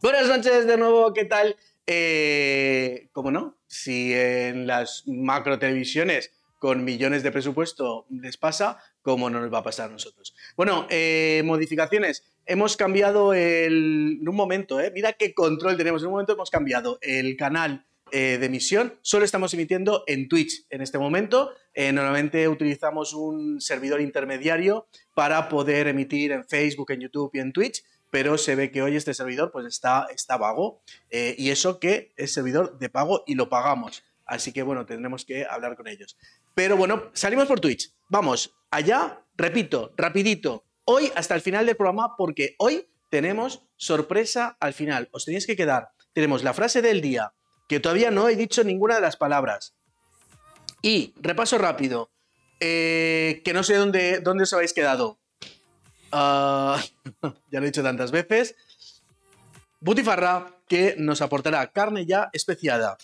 Buenas noches de nuevo, ¿qué tal? Eh, ¿Cómo no? Si en las macro televisiones con millones de presupuesto les pasa, ¿cómo no nos va a pasar a nosotros? Bueno, eh, modificaciones. Hemos cambiado el... En un momento, ¿eh? Mira qué control tenemos. En un momento hemos cambiado el canal eh, de emisión. Solo estamos emitiendo en Twitch en este momento. Normalmente utilizamos un servidor intermediario para poder emitir en Facebook, en YouTube y en Twitch pero se ve que hoy este servidor pues está, está vago eh, y eso que es servidor de pago y lo pagamos. Así que bueno, tendremos que hablar con ellos. Pero bueno, salimos por Twitch. Vamos allá, repito, rapidito. Hoy hasta el final del programa porque hoy tenemos sorpresa al final. Os tenéis que quedar. Tenemos la frase del día, que todavía no he dicho ninguna de las palabras. Y repaso rápido, eh, que no sé dónde, dónde os habéis quedado. Ah, ya lo he dicho tantas veces. Butifarra, que nos aportará carne ya especiada.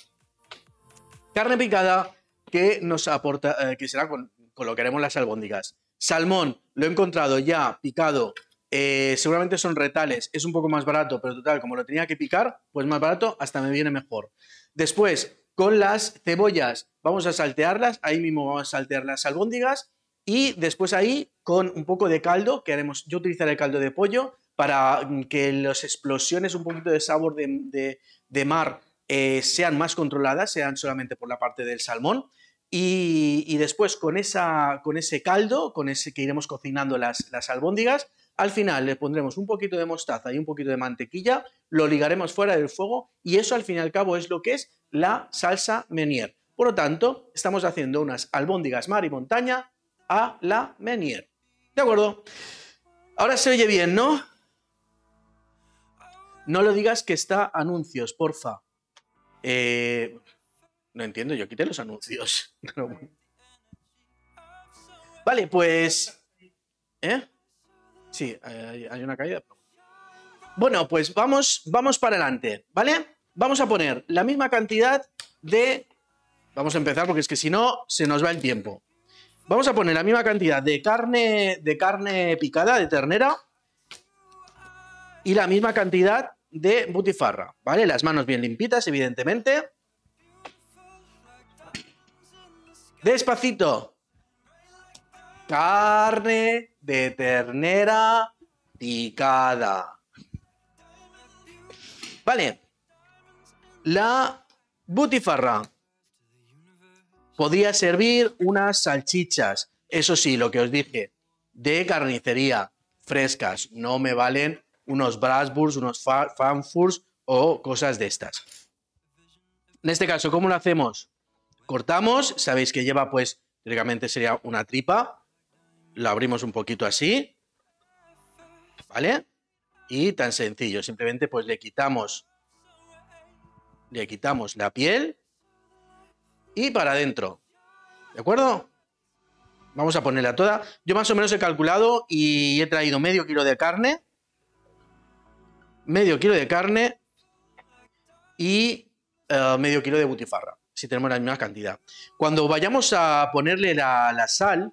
Carne picada, que nos aporta, eh, que será con, lo que haremos las albóndigas. Salmón, lo he encontrado ya picado. Eh, seguramente son retales, es un poco más barato, pero total, como lo tenía que picar, pues más barato, hasta me viene mejor. Después, con las cebollas, vamos a saltearlas, ahí mismo vamos a saltear las albóndigas y después ahí, con un poco de caldo, que haremos, yo utilizaré el caldo de pollo para que las explosiones, un poquito de sabor de, mar eh, sean más controladas, sean solamente por la parte del salmón. Y, después con, esa, con ese caldo, con ese que iremos cocinando las, las albóndigas, al final le pondremos un poquito de mostaza y un poquito de mantequilla, lo ligaremos fuera del fuego y eso al fin y al cabo es lo que es la salsa Menier. Por lo tanto, estamos haciendo unas albóndigas mar y montaña a la Menier. ¿De acuerdo? Ahora se oye bien, ¿no? No lo digas que está anuncios, porfa. Eh, no entiendo, yo quité los anuncios. vale, pues... ¿Eh? Sí, hay, una caída. Bueno, pues vamos, vamos para adelante, ¿vale? Vamos a poner la misma cantidad de... Vamos a empezar porque es que si no, se nos va el tiempo. Vamos a poner la misma cantidad de carne, de carne picada, de ternera, y la misma cantidad de butifarra, ¿vale? Las manos bien limpitas, evidentemente. Despacito. Carne de ternera picada. Vale. La butifarra Podría servir unas salchichas, eso sí, lo que os dije, de carnicería, frescas, no me valen unos Brasburgs, unos Fanfurs o cosas de estas. En este caso, ¿cómo lo hacemos? Cortamos, sabéis que lleva pues, teóricamente sería una tripa, lo abrimos un poquito así, ¿vale? Y tan sencillo, simplemente pues le quitamos, le quitamos la piel y para adentro. ¿De acuerdo? Vamos a ponerla toda. Yo más o menos he calculado y he traído medio kilo de carne. Medio kilo de carne y eh, medio kilo de butifarra, si tenemos la misma cantidad. Cuando vayamos a ponerle la, sal,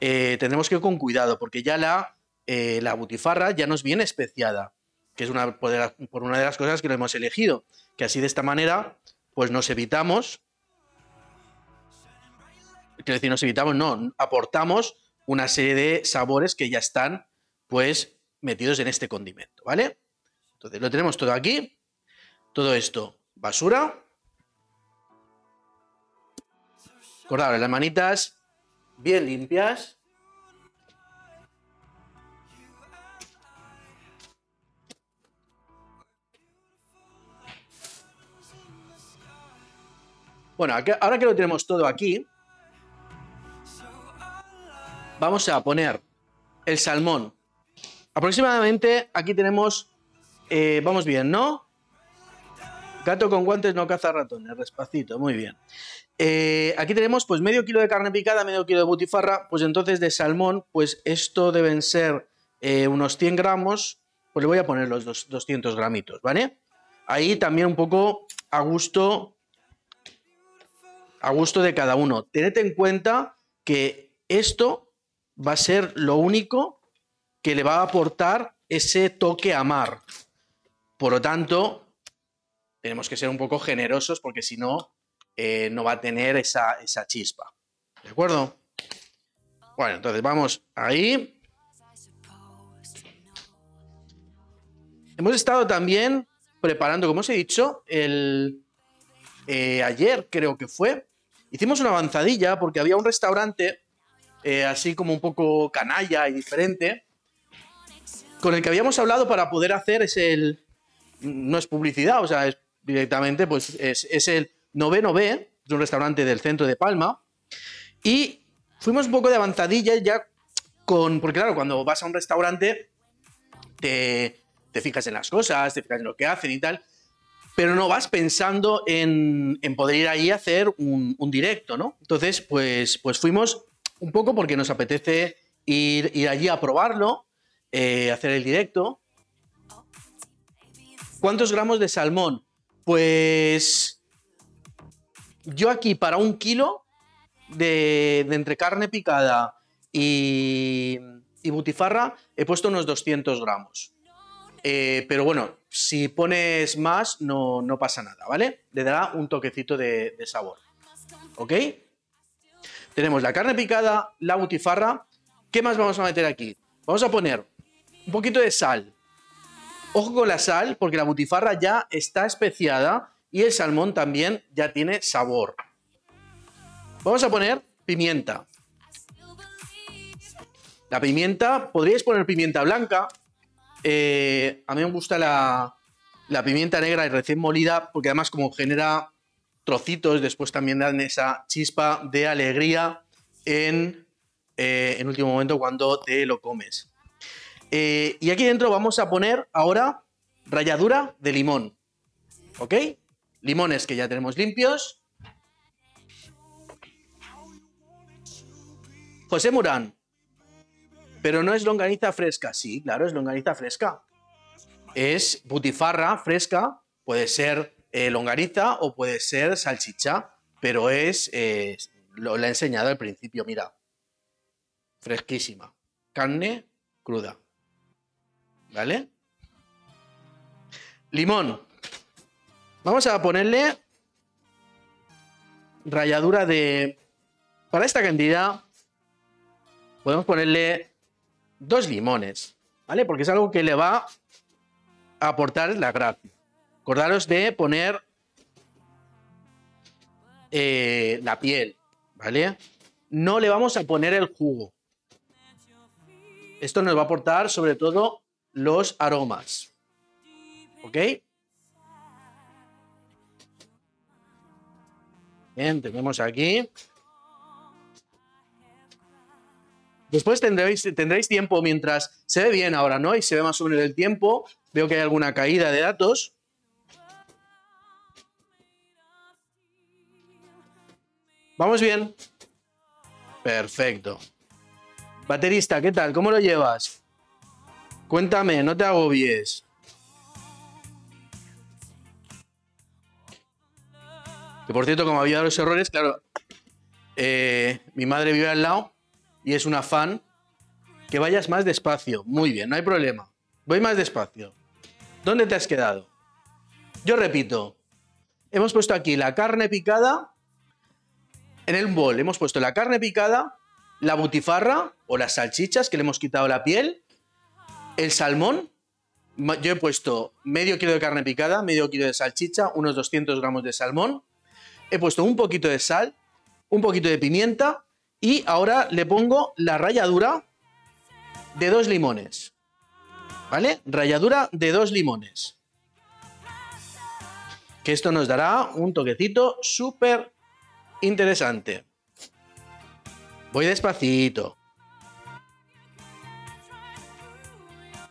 eh, tendremos que ir con cuidado, porque ya la, eh, la butifarra ya nos viene especiada, que es una, por una de las cosas que lo hemos elegido, que así de esta manera, pues nos evitamos quiero decir, nos evitamos, no, aportamos una serie de sabores que ya están, pues, metidos en este condimento, ¿vale? Entonces, lo tenemos todo aquí, todo esto, basura. Acordad, las manitas bien limpias. Bueno, ahora que lo tenemos todo aquí, vamos a poner el salmón. Aproximadamente aquí tenemos, eh, vamos bien, ¿no? Gato con guantes no caza ratones, despacito, muy bien. Eh, aquí tenemos pues medio kilo de carne picada, medio kilo de butifarra, pues entonces de salmón, pues esto deben ser eh, unos 100 gramos, pues le voy a poner los 200 gramitos, ¿vale? Ahí también un poco a gusto, a gusto de cada uno. Tened en cuenta que esto va a ser lo único que le va a aportar ese toque a mar. Por lo tanto, tenemos que ser un poco generosos porque si no, eh, no va a tener esa, esa chispa. ¿De acuerdo? Bueno, entonces vamos ahí. Hemos estado también preparando, como os he dicho, el, eh, ayer creo que fue, hicimos una avanzadilla porque había un restaurante eh, así como un poco canalla y diferente, con el que habíamos hablado para poder hacer es el, no es publicidad, o sea, es directamente, pues es, el noveno B, es un restaurante del centro de Palma, y fuimos un poco de avanzadilla ya con, porque claro, cuando vas a un restaurante te, te fijas en las cosas, te fijas en lo que hacen y tal, pero no vas pensando en, poder ir ahí a hacer un, directo, ¿no? Entonces, pues, pues fuimos un poco porque nos apetece ir, allí a probarlo, eh, hacer el directo. ¿Cuántos gramos de salmón? Pues yo aquí para un kilo de, entre carne picada y, y, butifarra he puesto unos 200 gramos. Eh, pero bueno, si pones más no, no, pasa nada, ¿vale? Le dará un toquecito de, de sabor. ¿Ok? Tenemos la carne picada, la butifarra. ¿Qué más vamos a meter aquí? Vamos a poner un poquito de sal. Ojo con la sal, porque la butifarra ya está especiada y el salmón también ya tiene sabor. Vamos a poner pimienta. La pimienta, podríais poner pimienta blanca, eh, a mí me gusta la, pimienta negra y recién molida porque además como genera trocitos, después también dan esa chispa de alegría en, eh, último momento cuando te lo comes. Eh, y aquí dentro vamos a poner ahora ralladura de limón. ¿Ok? Limones que ya tenemos limpios. José Murán, pero no es longaniza fresca. Sí, claro, es longaniza fresca. Es butifarra fresca, puede ser eh, longaniza o puede ser salchicha, pero es, eh, lo, he enseñado al principio, mira. Fresquísima. Carne cruda. ¿Vale? Limón. Vamos a ponerle ralladura de... Para esta cantidad podemos ponerle dos limones, ¿vale? Porque es algo que le va a aportar la gracia. Acordaros de poner eh, la piel, ¿vale? No le vamos a poner el jugo. Esto nos va a aportar sobre todo los aromas. ¿Ok? Bien, tenemos aquí Después tendréis, tendréis tiempo mientras se ve bien ahora, ¿no? Y se ve más o menos el tiempo. Veo que hay alguna caída de datos. ¿Vamos bien? Perfecto. Baterista, ¿qué tal? ¿Cómo lo llevas? Cuéntame, no te agobies. Que por cierto, como había los errores, claro, eh, mi madre vive al lado y es una fan, que vayas más despacio. Muy bien, no hay problema. Voy más despacio. ¿Dónde te has quedado? Yo repito, hemos puesto aquí la carne picada en el bol. Hemos puesto la carne picada, la butifarra o las salchichas que le hemos quitado la piel, el salmón. Yo he puesto medio kilo de carne picada, medio kilo de salchicha, unos 200 gramos de salmón. He puesto un poquito de sal, un poquito de pimienta y ahora le pongo la ralladura de dos limones. ¿Vale? Ralladura de dos limones. Que esto nos dará un toquecito súper interesante. Voy despacito.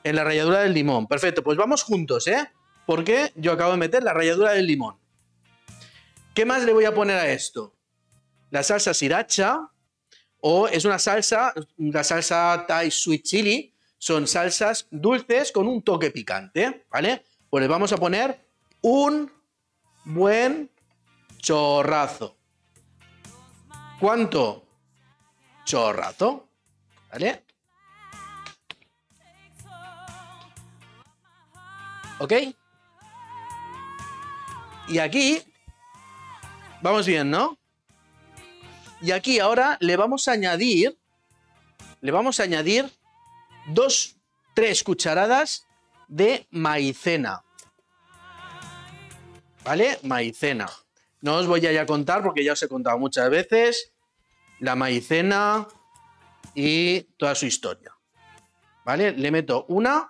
En la ralladura del limón. Perfecto, pues vamos juntos, ¿eh? Porque yo acabo de meter la ralladura del limón. ¿Qué más le voy a poner a esto? La salsa sriracha, o es una salsa, la salsa Thai Sweet Chili, son salsas dulces con un toque picante, ¿vale? Pues le vamos a poner un buen chorrazo. ¿Cuánto? Chorrazo, ¿vale? ¿Ok? Y aquí, vamos bien, ¿no? Y aquí ahora le vamos a añadir, le vamos a añadir dos, tres cucharadas de maicena. ¿Vale? Maicena. No os voy a ya contar porque ya os he contado muchas veces la maicena y toda su historia. ¿Vale? Le meto una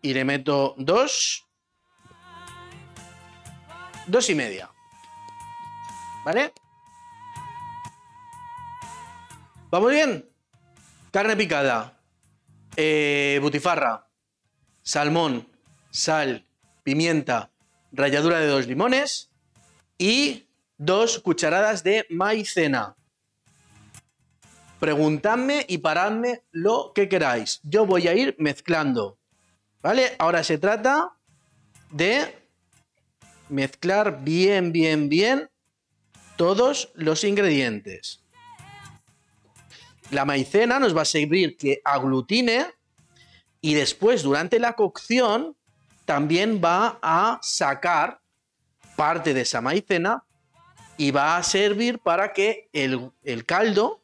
y le meto dos. Dos y media. ¿Vale? ¿Vamos bien? Carne picada, eh, butifarra, salmón, sal, pimienta, ralladura de dos limones y dos cucharadas de maicena. Preguntadme y paradme lo que queráis. Yo voy a ir mezclando. ¿Vale? Ahora se trata de mezclar bien, bien, bien todos los ingredientes. La maicena nos va a servir que aglutine y después durante la cocción también va a sacar parte de esa maicena y va a servir para que el, caldo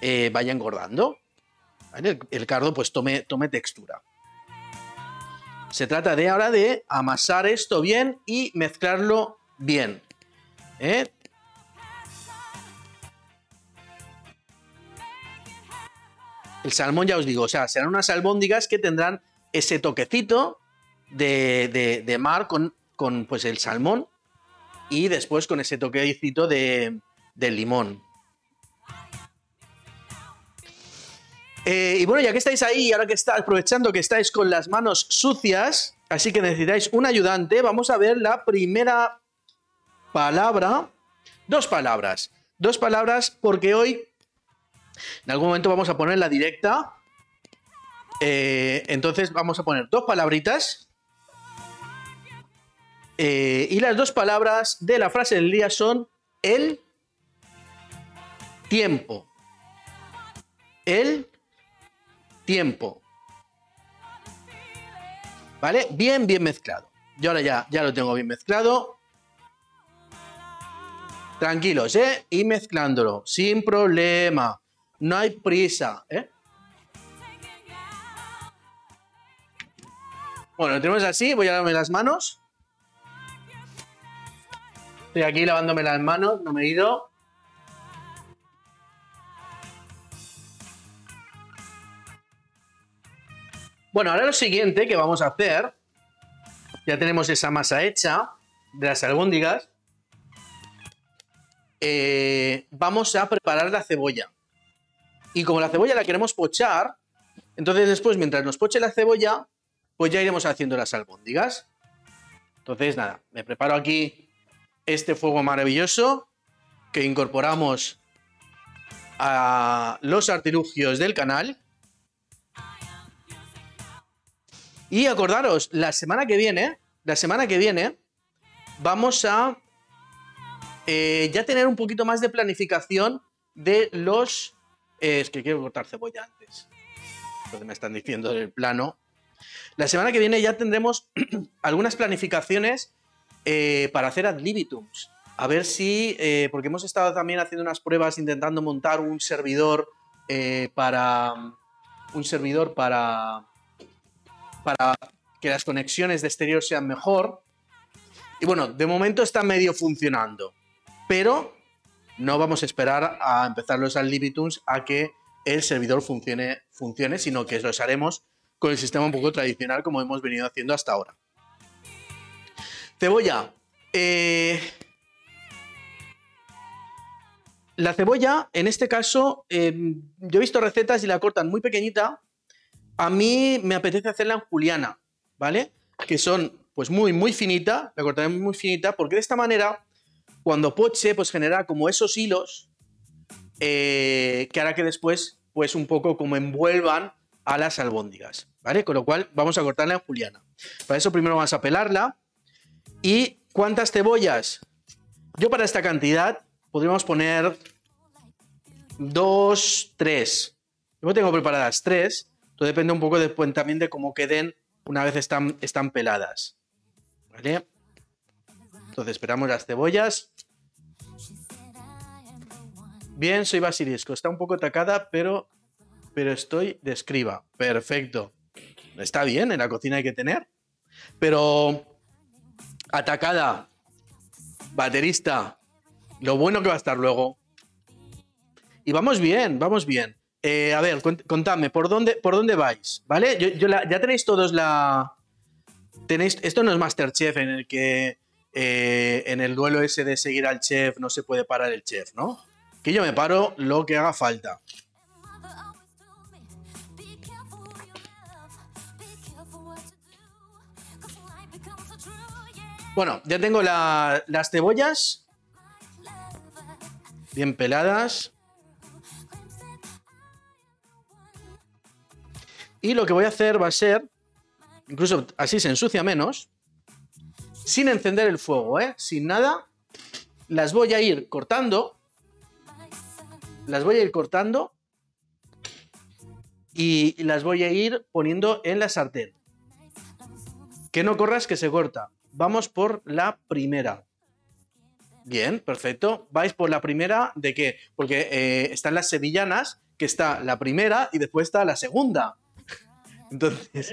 eh, vaya engordando. El, caldo pues tome, tome textura. Se trata de ahora de amasar esto bien y mezclarlo bien. ¿eh? El salmón, ya os digo, o sea, serán unas albóndigas que tendrán ese toquecito de, mar con, con, pues, el salmón y después con ese toquecito de, limón. Eh, y bueno, ya que estáis ahí, ahora que estáis aprovechando que estáis con las manos sucias, así que necesitáis un ayudante, vamos a ver la primera palabra. Dos palabras. Dos palabras porque hoy en algún momento vamos a poner la directa. Eh, entonces vamos a poner dos palabritas eh, y las dos palabras de la frase del día son el tiempo. El tiempo. ¿Vale? Bien, bien mezclado. Yo ahora ya, ya lo tengo bien mezclado. Tranquilos, ¿eh? Y mezclándolo, sin problema. No hay prisa, ¿eh? Bueno, lo tenemos así. Voy a darme las manos. Estoy aquí lavándome las manos, no me he ido. Bueno, ahora lo siguiente que vamos a hacer, ya tenemos esa masa hecha de las albóndigas, eh, vamos a preparar la cebolla. Y como la cebolla la queremos pochar, entonces después, mientras nos poche la cebolla, pues ya iremos haciendo las albóndigas. Entonces, nada, me preparo aquí este fuego maravilloso que incorporamos a los artilugios del canal. Y acordaros, la semana que viene, la semana que viene, vamos a eh, ya tener un poquito más de planificación de los... Eh, es que quiero cortar cebolla antes. Que me están diciendo del plano. La semana que viene ya tendremos algunas planificaciones eh, para hacer ad libitums. A ver si, eh, porque hemos estado también haciendo unas pruebas intentando montar un servidor eh, para. Un servidor para. Para que las conexiones de exterior sean mejor. Y bueno, de momento está medio funcionando. Pero no vamos a esperar a empezar los ad libitums a que el servidor funcione, funcione, sino que los haremos con el sistema un poco tradicional como hemos venido haciendo hasta ahora. Cebolla. Eh, la cebolla, en este caso, em, yo he visto recetas y la cortan muy pequeñita. A mí me apetece hacerla en juliana, ¿vale? Que son, pues, muy, muy finita. La cortaré muy finita porque de esta manera, cuando poche, pues genera como esos hilos eh, que hará que después, pues, un poco como envuelvan a las albóndigas, ¿vale? Con lo cual, vamos a cortarla en juliana. Para eso primero vamos a pelarla ¿Y cuántas cebollas? Yo para esta cantidad podríamos poner dos, tres. Yo tengo preparadas tres. Todo depende un poco después también de cómo queden una vez están, están peladas. ¿Vale? Entonces esperamos las cebollas. Bien, soy Basilisco. Está un poco atacada, pero, pero estoy de escriba. Perfecto. Está bien, en la cocina hay que tener. Pero atacada, baterista, lo bueno que va a estar luego. Y vamos bien, vamos bien. Eh, a ver, contadme, ¿por dónde, ¿por dónde vais? ¿Vale? ya tenéis todos la... Tenéis, esto no es Masterchef en el que eh, en el duelo ese de seguir al chef no se puede parar el chef, ¿no? Que yo me paro lo que haga falta. Bueno, ya tengo las cebollas bien peladas. Y lo que voy a hacer va a ser, incluso así se ensucia menos, sin encender el fuego, ¿eh? sin nada, las voy a ir cortando. Las voy a ir cortando y las voy a ir poniendo en la sartén. Que no corras que se corta. Vamos por la primera. Bien, perfecto. Vais por la primera de qué? Porque eh, están las sevillanas, que está la primera y después está la segunda. Entonces,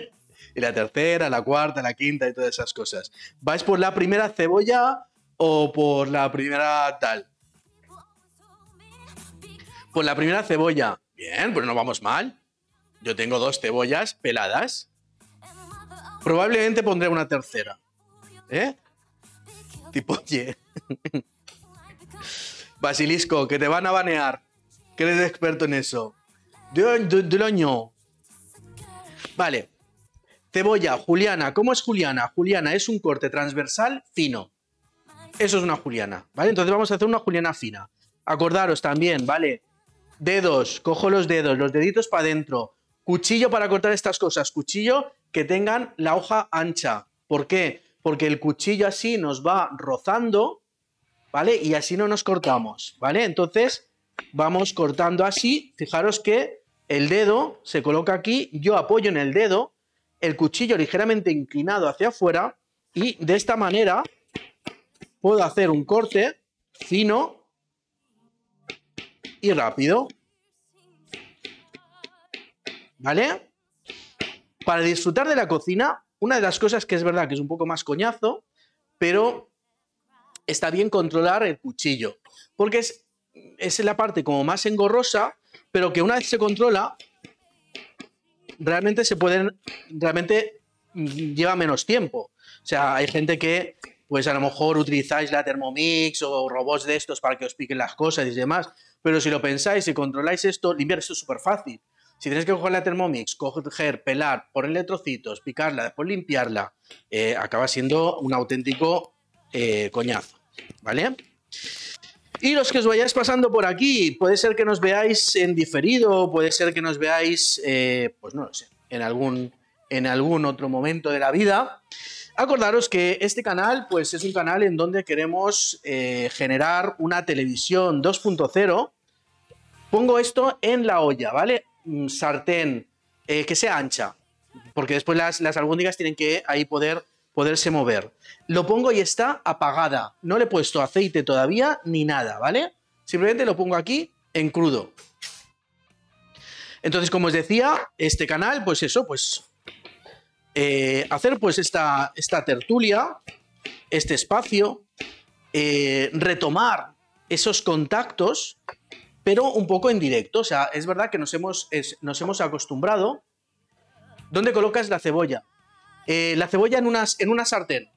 y la tercera, la cuarta, la quinta y todas esas cosas. ¿Vais por la primera cebolla o por la primera tal? Por la primera cebolla. Bien, pues no vamos mal. Yo tengo dos cebollas peladas. Probablemente pondré una tercera. ¿Eh? Tipo, oye. Basilisco, que te van a banear. Que eres experto en eso. De, Vale. Cebolla, juliana. ¿Cómo es juliana? Juliana es un corte transversal fino. Eso es una juliana, ¿vale? Entonces vamos a hacer una juliana fina. Acordaros también, ¿vale? Dedos, cojo los dedos, los deditos para adentro. Cuchillo para cortar estas cosas. Cuchillo que tengan la hoja ancha. ¿Por qué? Porque el cuchillo así nos va rozando, ¿vale? Y así no nos cortamos, ¿vale? Entonces vamos cortando así, fijaros que el dedo se coloca aquí, yo apoyo en el dedo, el cuchillo ligeramente inclinado hacia afuera y de esta manera puedo hacer un corte fino y rápido. ¿Vale? Para disfrutar de la cocina una de las cosas que es verdad que es un poco más coñazo, pero está bien controlar el cuchillo, porque es, es la parte como más engorrosa, pero que una vez se controla, realmente se pueden, realmente lleva menos tiempo. O sea, hay gente que, pues a lo mejor utilizáis la Thermomix o robots de estos para que os piquen las cosas y demás, pero si lo pensáis y controláis esto, limpiar esto es súper fácil. Si tienes que coger la Thermomix, coger, pelar, ponerle trocitos, picarla, después limpiarla, eh, acaba siendo un auténtico eh, coñazo, ¿vale? Y los que os vayáis pasando por aquí, puede ser que nos veáis en diferido, puede ser que nos veáis, eh, pues no lo sé, en algún, en algún otro momento de la vida. Acordaros que este canal, pues es un canal en donde queremos generar una televisión 2.0. Pongo esto en la olla, ¿vale? Sartén eh, que sea ancha, porque después las, las albóndigas tienen que ahí poder, poderse mover. Lo pongo y está apagada. No le he puesto aceite todavía ni nada, ¿vale? Simplemente lo pongo aquí en crudo. Entonces, como os decía, este canal, pues eso, pues eh, hacer pues esta, esta tertulia, este espacio, eh, retomar esos contactos pero un poco en directo. O sea, es verdad que nos hemos, nos hemos acostumbrado. ¿Dónde colocas la cebolla? Eh, la cebolla en, unas, en una sartén.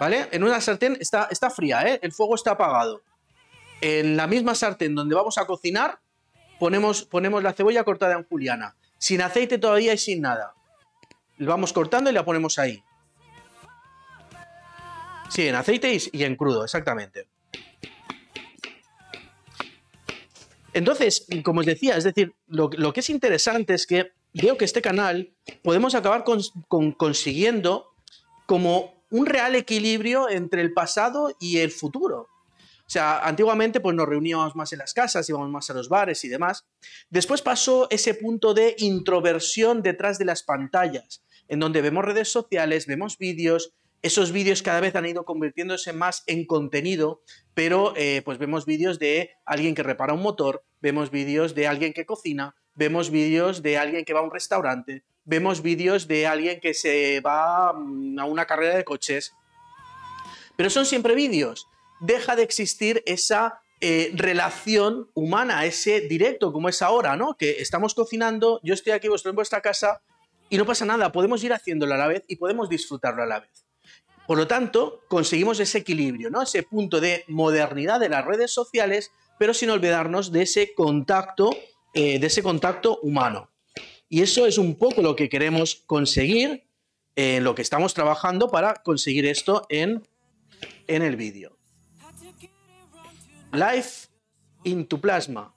¿Vale? En una sartén está, está fría, ¿eh? El fuego está apagado. En la misma sartén donde vamos a cocinar, ponemos, ponemos la cebolla cortada en juliana. Sin aceite todavía y sin nada. Vamos cortando y la ponemos ahí. Sí, en aceite y en crudo, exactamente. Entonces, como os decía, es decir, lo, que es interesante es que veo que este canal podemos acabar consiguiendo como un real equilibrio entre el pasado y el futuro. O sea, antiguamente pues nos reuníamos más en las casas, íbamos más a los bares y demás. Después pasó ese punto de introversión detrás de las pantallas, en donde vemos redes sociales, vemos vídeos, Esos vídeos cada vez han ido convirtiéndose más en contenido, pero eh, pues vemos vídeos de alguien que repara un motor, vemos vídeos de alguien que cocina, vemos vídeos de alguien que va a un restaurante, vemos vídeos de alguien que se va mm, a una carrera de coches. Pero son siempre vídeos. Deja de existir esa eh, relación humana, ese directo como es ahora, ¿no? Que estamos cocinando, yo estoy aquí, vosotros en vuestra casa y no pasa nada, podemos ir haciéndolo a la vez y podemos disfrutarlo a la vez. Por lo tanto, conseguimos ese equilibrio, ¿no? Ese punto de modernidad de las redes sociales, pero sin olvidarnos de ese contacto, eh, de ese contacto humano. Y eso es un poco lo que queremos conseguir, en lo que estamos trabajando para conseguir esto en, en el vídeo. Life into plasma.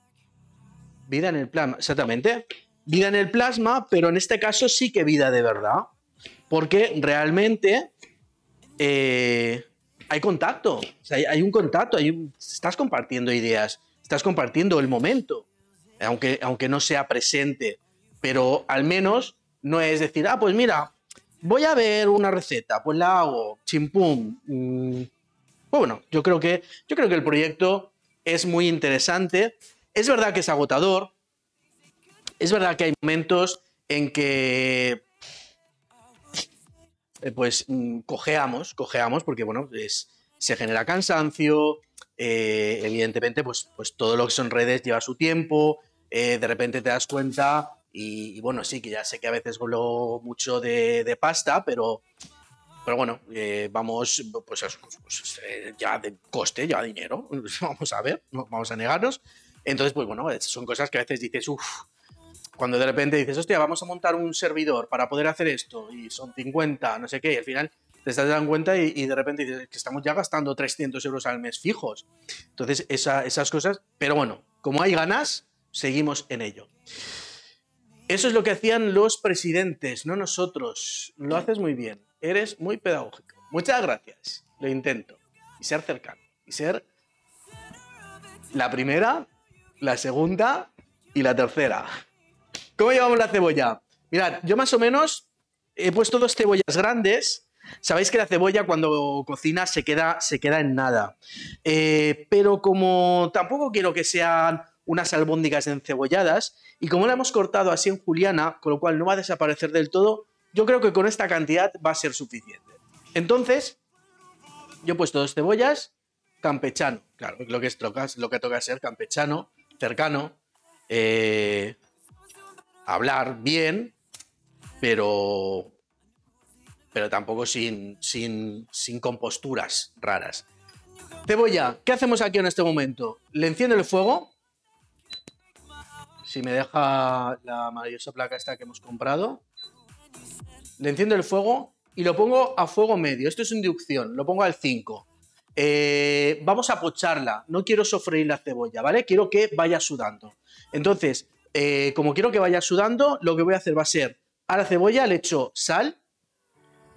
Vida en el plasma, exactamente. Vida en el plasma, pero en este caso sí que vida de verdad. Porque realmente eh, hay contacto, hay, un contacto, estás compartiendo ideas, estás compartiendo el momento, aunque, aunque no sea presente, pero al menos no es decir, ah, pues mira, voy a ver una receta, pues la hago, chimpum. Mm, pues bueno, yo creo, que, yo creo que el proyecto es muy interesante. Es verdad que es agotador, es verdad que hay momentos en que pues mm, cojeamos, cojeamos porque, bueno, se genera cansancio, eh, evidentemente, pues, pues todo lo que son redes lleva su tiempo, eh, de repente te das cuenta y, bueno, sí, que ya sé que a veces hablo mucho de, pasta, pero, pero bueno, vamos, pues, pues ya de coste, ya dinero, vamos a ver, no vamos a negarnos. Entonces, pues bueno, son cosas que a veces dices, uff, cuando de repente dices, hostia, vamos a montar un servidor para poder hacer esto y son 50, no sé qué, y al final te estás dando cuenta y, de repente dices que estamos ya gastando 300 euros al mes fijos. Entonces, esas cosas, pero bueno, como hay ganas, seguimos en ello. Eso es lo que hacían los presidentes, no nosotros. Lo haces muy bien, eres muy pedagógico. Muchas gracias, lo intento. Y ser cercano. Y ser la primera, la segunda y la tercera. ¿Cómo llevamos la cebolla? Mirad, yo más o menos he puesto dos cebollas grandes. Sabéis que la cebolla cuando cocina se queda, se queda en nada. Eh, pero como tampoco quiero que sean unas albóndigas encebolladas, y como la hemos cortado así en juliana, con lo cual no va a desaparecer del todo, yo creo que con esta cantidad va a ser suficiente. Entonces, yo he puesto dos cebollas, campechano, claro, lo que, es, lo que toca ser campechano, cercano, eh, hablar bien, pero, pero tampoco sin, sin, sin composturas raras. Cebolla, ¿qué hacemos aquí en este momento? Le enciendo el fuego. Si me deja la maravillosa placa esta que hemos comprado. Le enciendo el fuego y lo pongo a fuego medio. Esto es inducción, lo pongo al 5. Eh, vamos a pocharla. No quiero sofreír la cebolla, ¿vale? Quiero que vaya sudando. Entonces, eh, como quiero que vaya sudando, lo que voy a hacer va a ser a la cebolla le echo sal.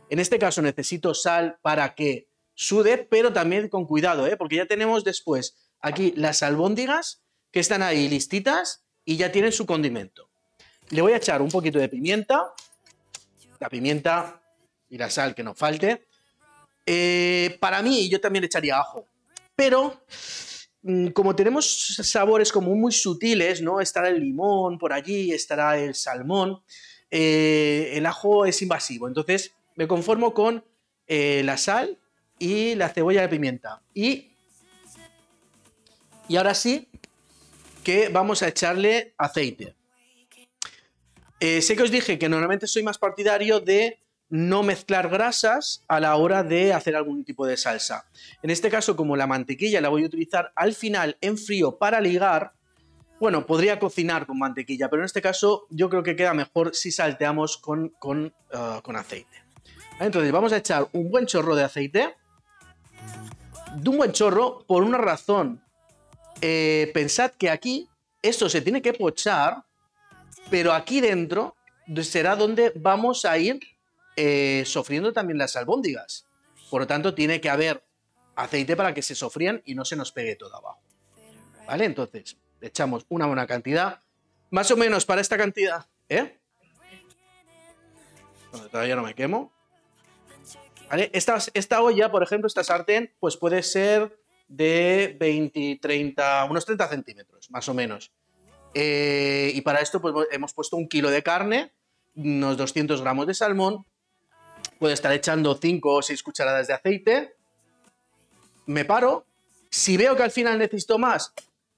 En este caso necesito sal para que sude, pero también con cuidado, ¿eh? porque ya tenemos después aquí las albóndigas que están ahí listitas y ya tienen su condimento. Le voy a echar un poquito de pimienta, la pimienta y la sal que nos falte. Eh, para mí, yo también echaría ajo, pero como tenemos sabores como muy sutiles, ¿no? Estará el limón por allí, estará el salmón, eh, el ajo es invasivo. Entonces me conformo con eh, la sal y la cebolla de pimienta. Y, y ahora sí que vamos a echarle aceite. Eh, sé que os dije que normalmente soy más partidario de no mezclar grasas a la hora de hacer algún tipo de salsa. En este caso, como la mantequilla la voy a utilizar al final en frío para ligar, bueno, podría cocinar con mantequilla, pero en este caso yo creo que queda mejor si salteamos con, con, uh, aceite. Entonces vamos a echar un buen chorro de aceite. De un buen chorro por una razón. Eh, pensad que aquí esto se tiene que pochar, pero aquí dentro será donde vamos a ir eh, sofriendo también las albóndigas. Por lo tanto, tiene que haber aceite para que se sofrían y no se nos pegue todo abajo. ¿Vale? Entonces, echamos una buena cantidad. Más o menos para esta cantidad, ¿eh? todavía no me quemo. Esta, esta olla, por ejemplo, esta sartén, pues puede ser de 20, 30, unos 30 centímetros, más o menos. Eh, y para esto pues, hemos puesto un kilo de carne, unos 200 gramos de salmón, puedo estar echando 5 o 6 cucharadas de aceite, me paro, si veo que al final necesito más,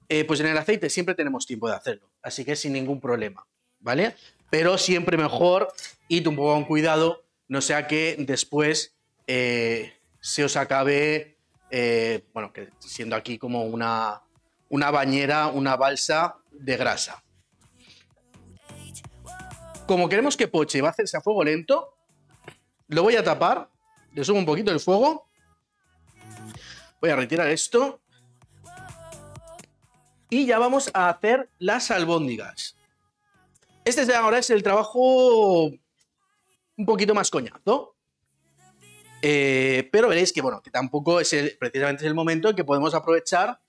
eh, pues en el aceite siempre tenemos tiempo de hacerlo, así que sin ningún problema, ¿vale? Pero siempre mejor, ir un poco con cuidado, no sea que después eh, se os acabe, eh, bueno, que siendo aquí como una, una bañera, una balsa de grasa. Como queremos que poche va a hacerse a fuego lento, lo voy a tapar, le subo un poquito el fuego, voy a retirar esto y ya vamos a hacer las albóndigas. Este ahora es el trabajo un poquito más coñazo. Eh, pero veréis que, bueno, que tampoco es precisamente el momento en que podemos aprovechar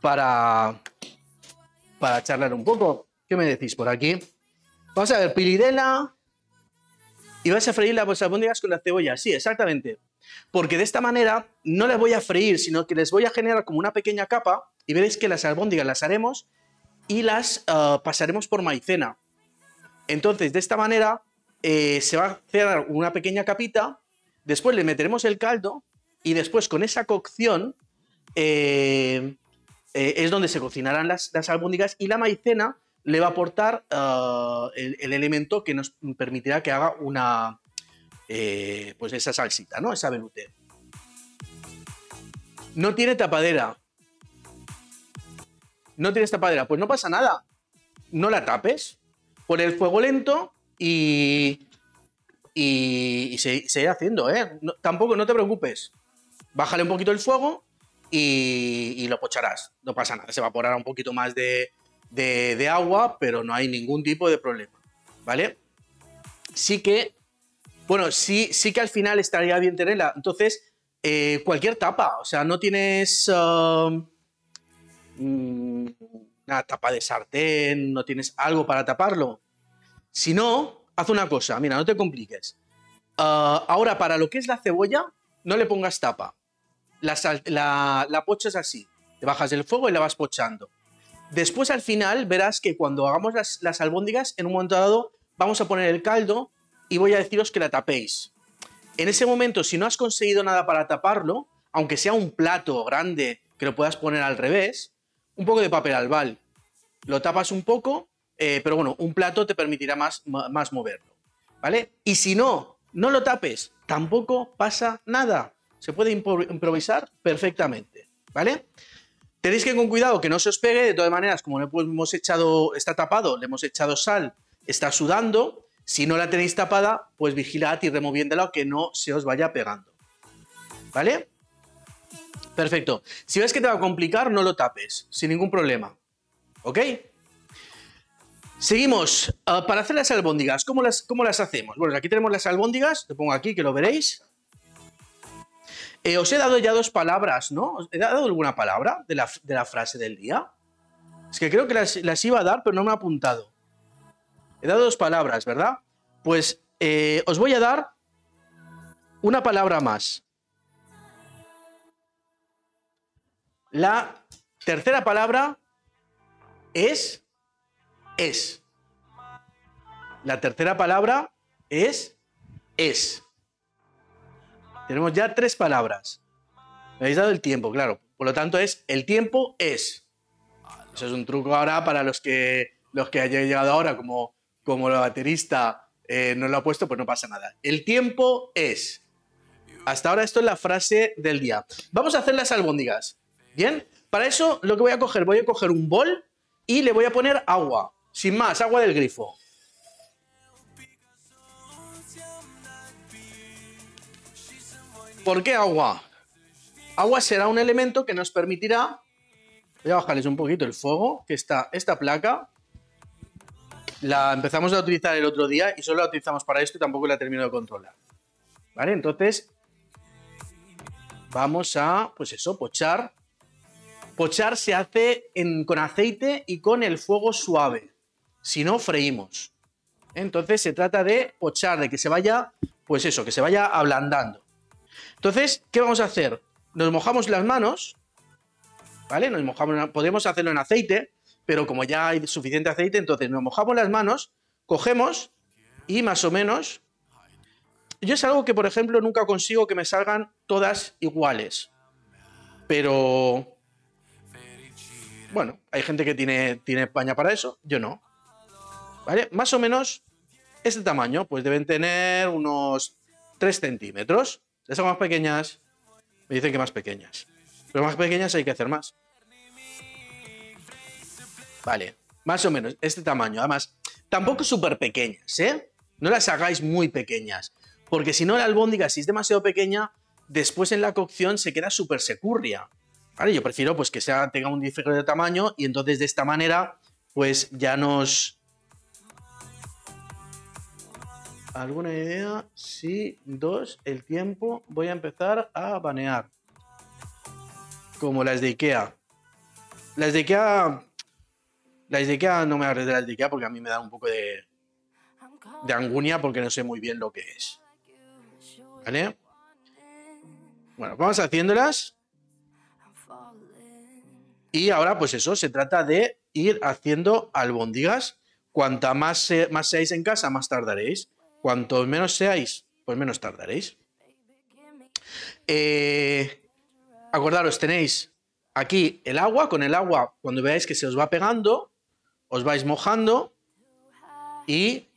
para, para charlar un poco. ¿Qué me decís por aquí? Vamos a ver, pilidela. Y vas a freír las albóndigas con la cebolla. Sí, exactamente. Porque de esta manera no las voy a freír, sino que les voy a generar como una pequeña capa. Y veréis que las albóndigas las haremos y las ah, pasaremos por maicena. Entonces, de esta manera eh, se va a hacer una pequeña capita Después le meteremos el caldo y después con esa cocción eh, eh, es donde se cocinarán las, albóndigas y la maicena le va a aportar uh, el, elemento que nos permitirá que haga una, eh, pues esa salsita, ¿no? Esa velute. No tiene tapadera. No tienes tapadera. Pues no pasa nada. No la tapes. Pon el fuego lento y, y, se, sigue haciendo, ¿eh? tampoco, no te preocupes. Bájale un poquito el fuego y, lo pocharás. No pasa nada, se evaporará un poquito más de, agua, pero no hay ningún tipo de problema, ¿vale? Sí que, bueno, sí, sí que al final estaría bien tenerla. Entonces, eh, cualquier tapa, o sea, no tienes um, una tapa de sartén, no tienes algo para taparlo. Si no, haz una cosa, mira, no te compliques. Ah, ahora, para lo que es la cebolla, no le pongas tapa. La, la, pochas así. Te bajas el fuego y la vas pochando. Después, al final, verás que cuando hagamos las, albóndigas, en un momento dado, vamos a poner el caldo y voy a deciros que la tapéis. En ese momento, si no has conseguido nada para taparlo, aunque sea un plato grande que lo puedas poner al revés, un poco de papel albal. Lo tapas un poco eh, pero bueno, un plato te permitirá más, más moverlo, ¿vale? Y si no, no lo tapes, tampoco pasa nada. Se puede improvisar perfectamente, ¿vale? Tenéis que con cuidado que no se os pegue, de todas maneras, como le hemos echado, está tapado, le hemos echado sal, está sudando, si no la tenéis tapada, pues vigilad y removiéndola que no se os vaya pegando. ¿Vale? Perfecto. Si ves que te va a complicar, no lo tapes, sin ningún problema. ¿Ok? Seguimos. Ah, para hacer las albóndigas, ¿cómo las, ¿cómo las hacemos? Bueno, aquí tenemos las albóndigas, te pongo aquí que lo veréis. Eh, os he dado ya dos palabras, ¿no? ¿Os he dado alguna palabra de la, frase del día? Es que creo que las, iba a dar, pero no me ha apuntado. He dado dos palabras, ¿verdad? Pues eh, os voy a dar una palabra más. La tercera palabra es es. La tercera palabra es es. Tenemos ya tres palabras. Me habéis dado el tiempo, claro. Por lo tanto, es el tiempo es. Eso es un truco ahora para los que, los que hayan llegado ahora, como, como la baterista eh, no lo ha puesto, pues no pasa nada. El tiempo es. Hasta ahora esto es la frase del día. Vamos a hacer las albóndigas. ¿Bien? Para eso lo que voy a coger, voy a coger un bol y le voy a poner agua. Sin más, agua del grifo. ¿Por qué agua? Agua será un elemento que nos permitirá... Voy a bajarles un poquito el fuego, que está esta placa. La empezamos a utilizar el otro día y solo la utilizamos para esto y tampoco la termino de controlar. ¿Vale? Entonces, vamos a, pues eso, pochar. Pochar se hace con aceite y con el fuego suave si no freímos. Entonces se trata de pochar, de que se vaya, pues eso, que se vaya ablandando. Entonces, ¿qué vamos a hacer? Nos mojamos las manos, ¿vale? Nos mojamos, podemos hacerlo en aceite, pero como ya hay suficiente aceite, entonces nos mojamos las manos, cogemos y más o menos... Yo es algo que, por ejemplo, nunca consigo que me salgan todas iguales. Pero... Bueno, hay gente que tiene, tiene paña para eso, yo no. ¿Vale? Más o menos este tamaño, pues deben tener unos 3 centímetros. Esas más pequeñas, me dicen que más pequeñas. Pero más pequeñas hay que hacer más. Vale, más o menos este tamaño. Además, tampoco súper pequeñas, ¿eh? No las hagáis muy pequeñas. Porque si no, la albóndiga, si es demasiado pequeña, después en la cocción se queda súper securria. ¿Vale? Yo prefiero pues que sea, tenga un diferente tamaño y entonces de esta manera pues ya nos... ¿Alguna idea? Sí, dos, el tiempo. Voy a empezar a banear. Como las de Ikea. Las de Ikea las de Ikea no me hables de las de Ikea porque a mí me da un poco de, de angunia porque no sé muy bien lo que es. ¿Vale? Bueno, vamos haciéndolas. Y ahora, pues eso, se trata de ir haciendo albóndigas. Cuanta más, más seáis en casa, más tardaréis. Cuanto menos seáis, pues menos tardaréis. Eh, acordaros, tenéis aquí el agua. Con el agua, cuando veáis que se os va pegando, os vais mojando y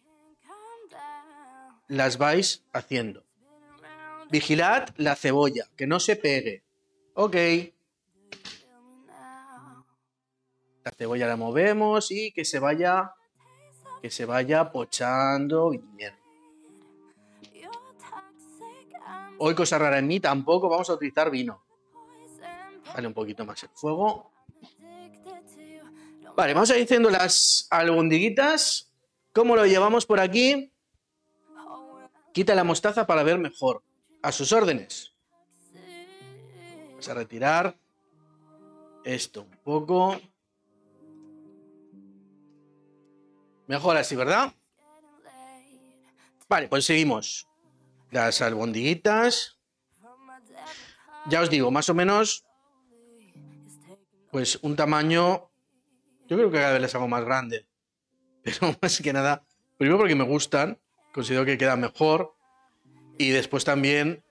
las vais haciendo. Vigilad la cebolla, que no se pegue. Ok. La cebolla la movemos y que se vaya que se vaya pochando. Hoy cosa rara en mí tampoco vamos a utilizar vino. Dale un poquito más el fuego. Vale, vamos a ir haciendo las albondiguitas. ¿Cómo lo llevamos por aquí? Quita la mostaza para ver mejor. A sus órdenes. Vamos a retirar esto un poco. Mejor así, ¿verdad? Vale, pues seguimos. Las albondiguitas. Ya os digo, más o menos, pues un tamaño yo creo que cada vez les hago más grande. Pero más que nada, primero porque me gustan, considero que quedan mejor. Y después también,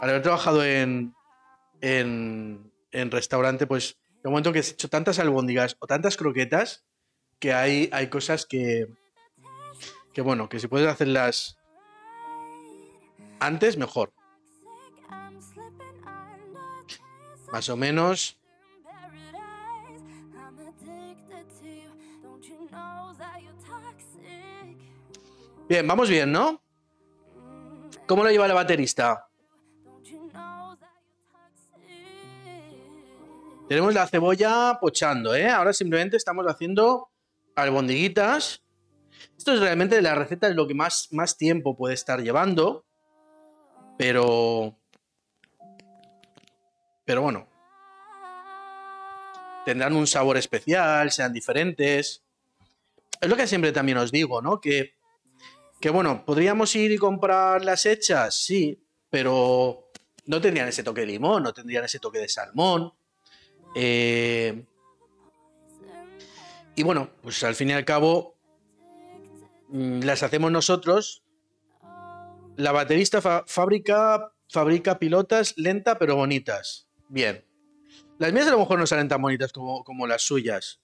al haber trabajado en, en, en restaurante, pues de momento que he hecho tantas albóndigas o tantas croquetas que hay, hay cosas que, que, bueno, que si puedes hacerlas antes, mejor. Más o menos Bien, vamos bien, ¿no? ¿Cómo lo lleva la baterista? Tenemos la cebolla pochando, ¿eh? Ahora simplemente estamos haciendo albondiguitas. Esto es realmente la receta es lo que más, más tiempo puede estar llevando. Pero... Pero bueno. Tendrán un sabor especial, sean diferentes. Es lo que siempre también os digo, ¿no? Que que bueno, podríamos ir y comprar las hechas, sí, pero no tendrían ese toque de limón, no tendrían ese toque de salmón. Eh, y bueno, pues al fin y al cabo mm, las hacemos nosotros. La baterista fabrica, fabrica pilotas lenta pero bonitas. Bien. Las mías a lo mejor no salen tan bonitas como, como las suyas.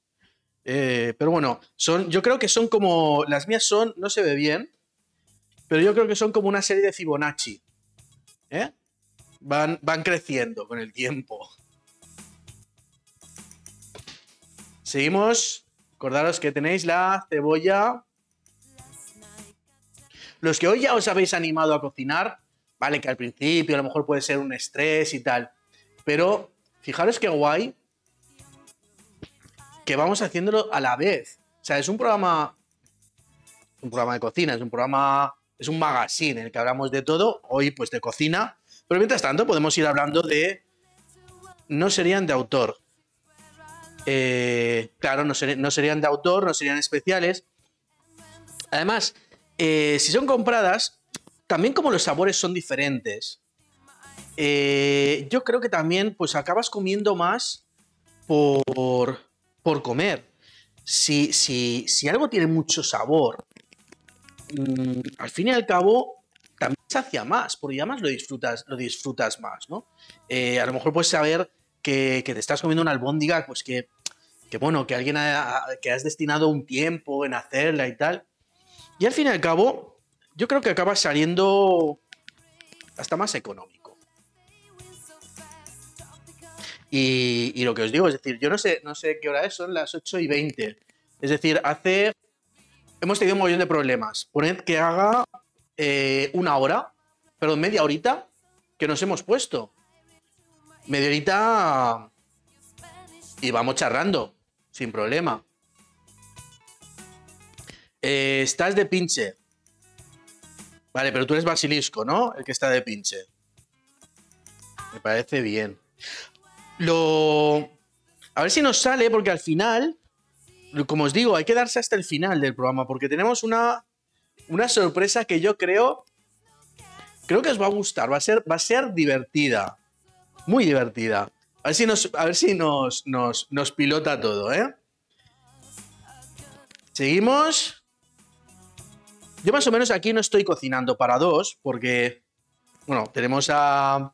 Eh, pero bueno, son, yo creo que son como. Las mías son. No se ve bien. Pero yo creo que son como una serie de Fibonacci. ¿eh? Van, van creciendo con el tiempo. Seguimos. Acordaros que tenéis la cebolla. Los que hoy ya os habéis animado a cocinar, vale, que al principio a lo mejor puede ser un estrés y tal. Pero fijaros qué guay que vamos haciéndolo a la vez. O sea, es un programa. Un programa de cocina, es un programa es un magazine en el que hablamos de todo, hoy pues de cocina, pero mientras tanto podemos ir hablando de... No serían de autor. Eh, claro, no, serían de autor, no serían especiales. Además, eh, si son compradas, también como los sabores son diferentes, eh, yo creo que también pues acabas comiendo más por, por comer. Si, si, si algo tiene mucho sabor, mm, al fin y al cabo también se hacia más, porque además lo disfrutas, lo disfrutas más, ¿no? Eh, a lo mejor puedes saber que, te estás comiendo una albóndiga, pues que, que bueno, que alguien que has destinado un tiempo en hacerla y tal. Y al fin y al cabo, yo creo que acabas saliendo hasta más económico. Y, lo que os digo, es decir, yo no sé, no sé qué hora es, son las 8 y 20. Es decir, hace. Hemos tenido un montón de problemas. Poned que haga eh, una hora, perdón, media horita, que nos hemos puesto. Media horita. Y vamos charrando, sin problema. Eh, estás de pinche. Vale, pero tú eres basilisco, ¿no? El que está de pinche. Me parece bien. Lo. A ver si nos sale, porque al final, como os digo, hay que darse hasta el final del programa, porque tenemos una, una sorpresa que yo creo. Creo que os va a gustar, va a ser, va a ser divertida. Muy divertida. A ver si nos, a ver si nos, nos, nos pilota todo, ¿eh? Seguimos. Yo más o menos aquí no estoy cocinando para dos, porque, bueno, tenemos a,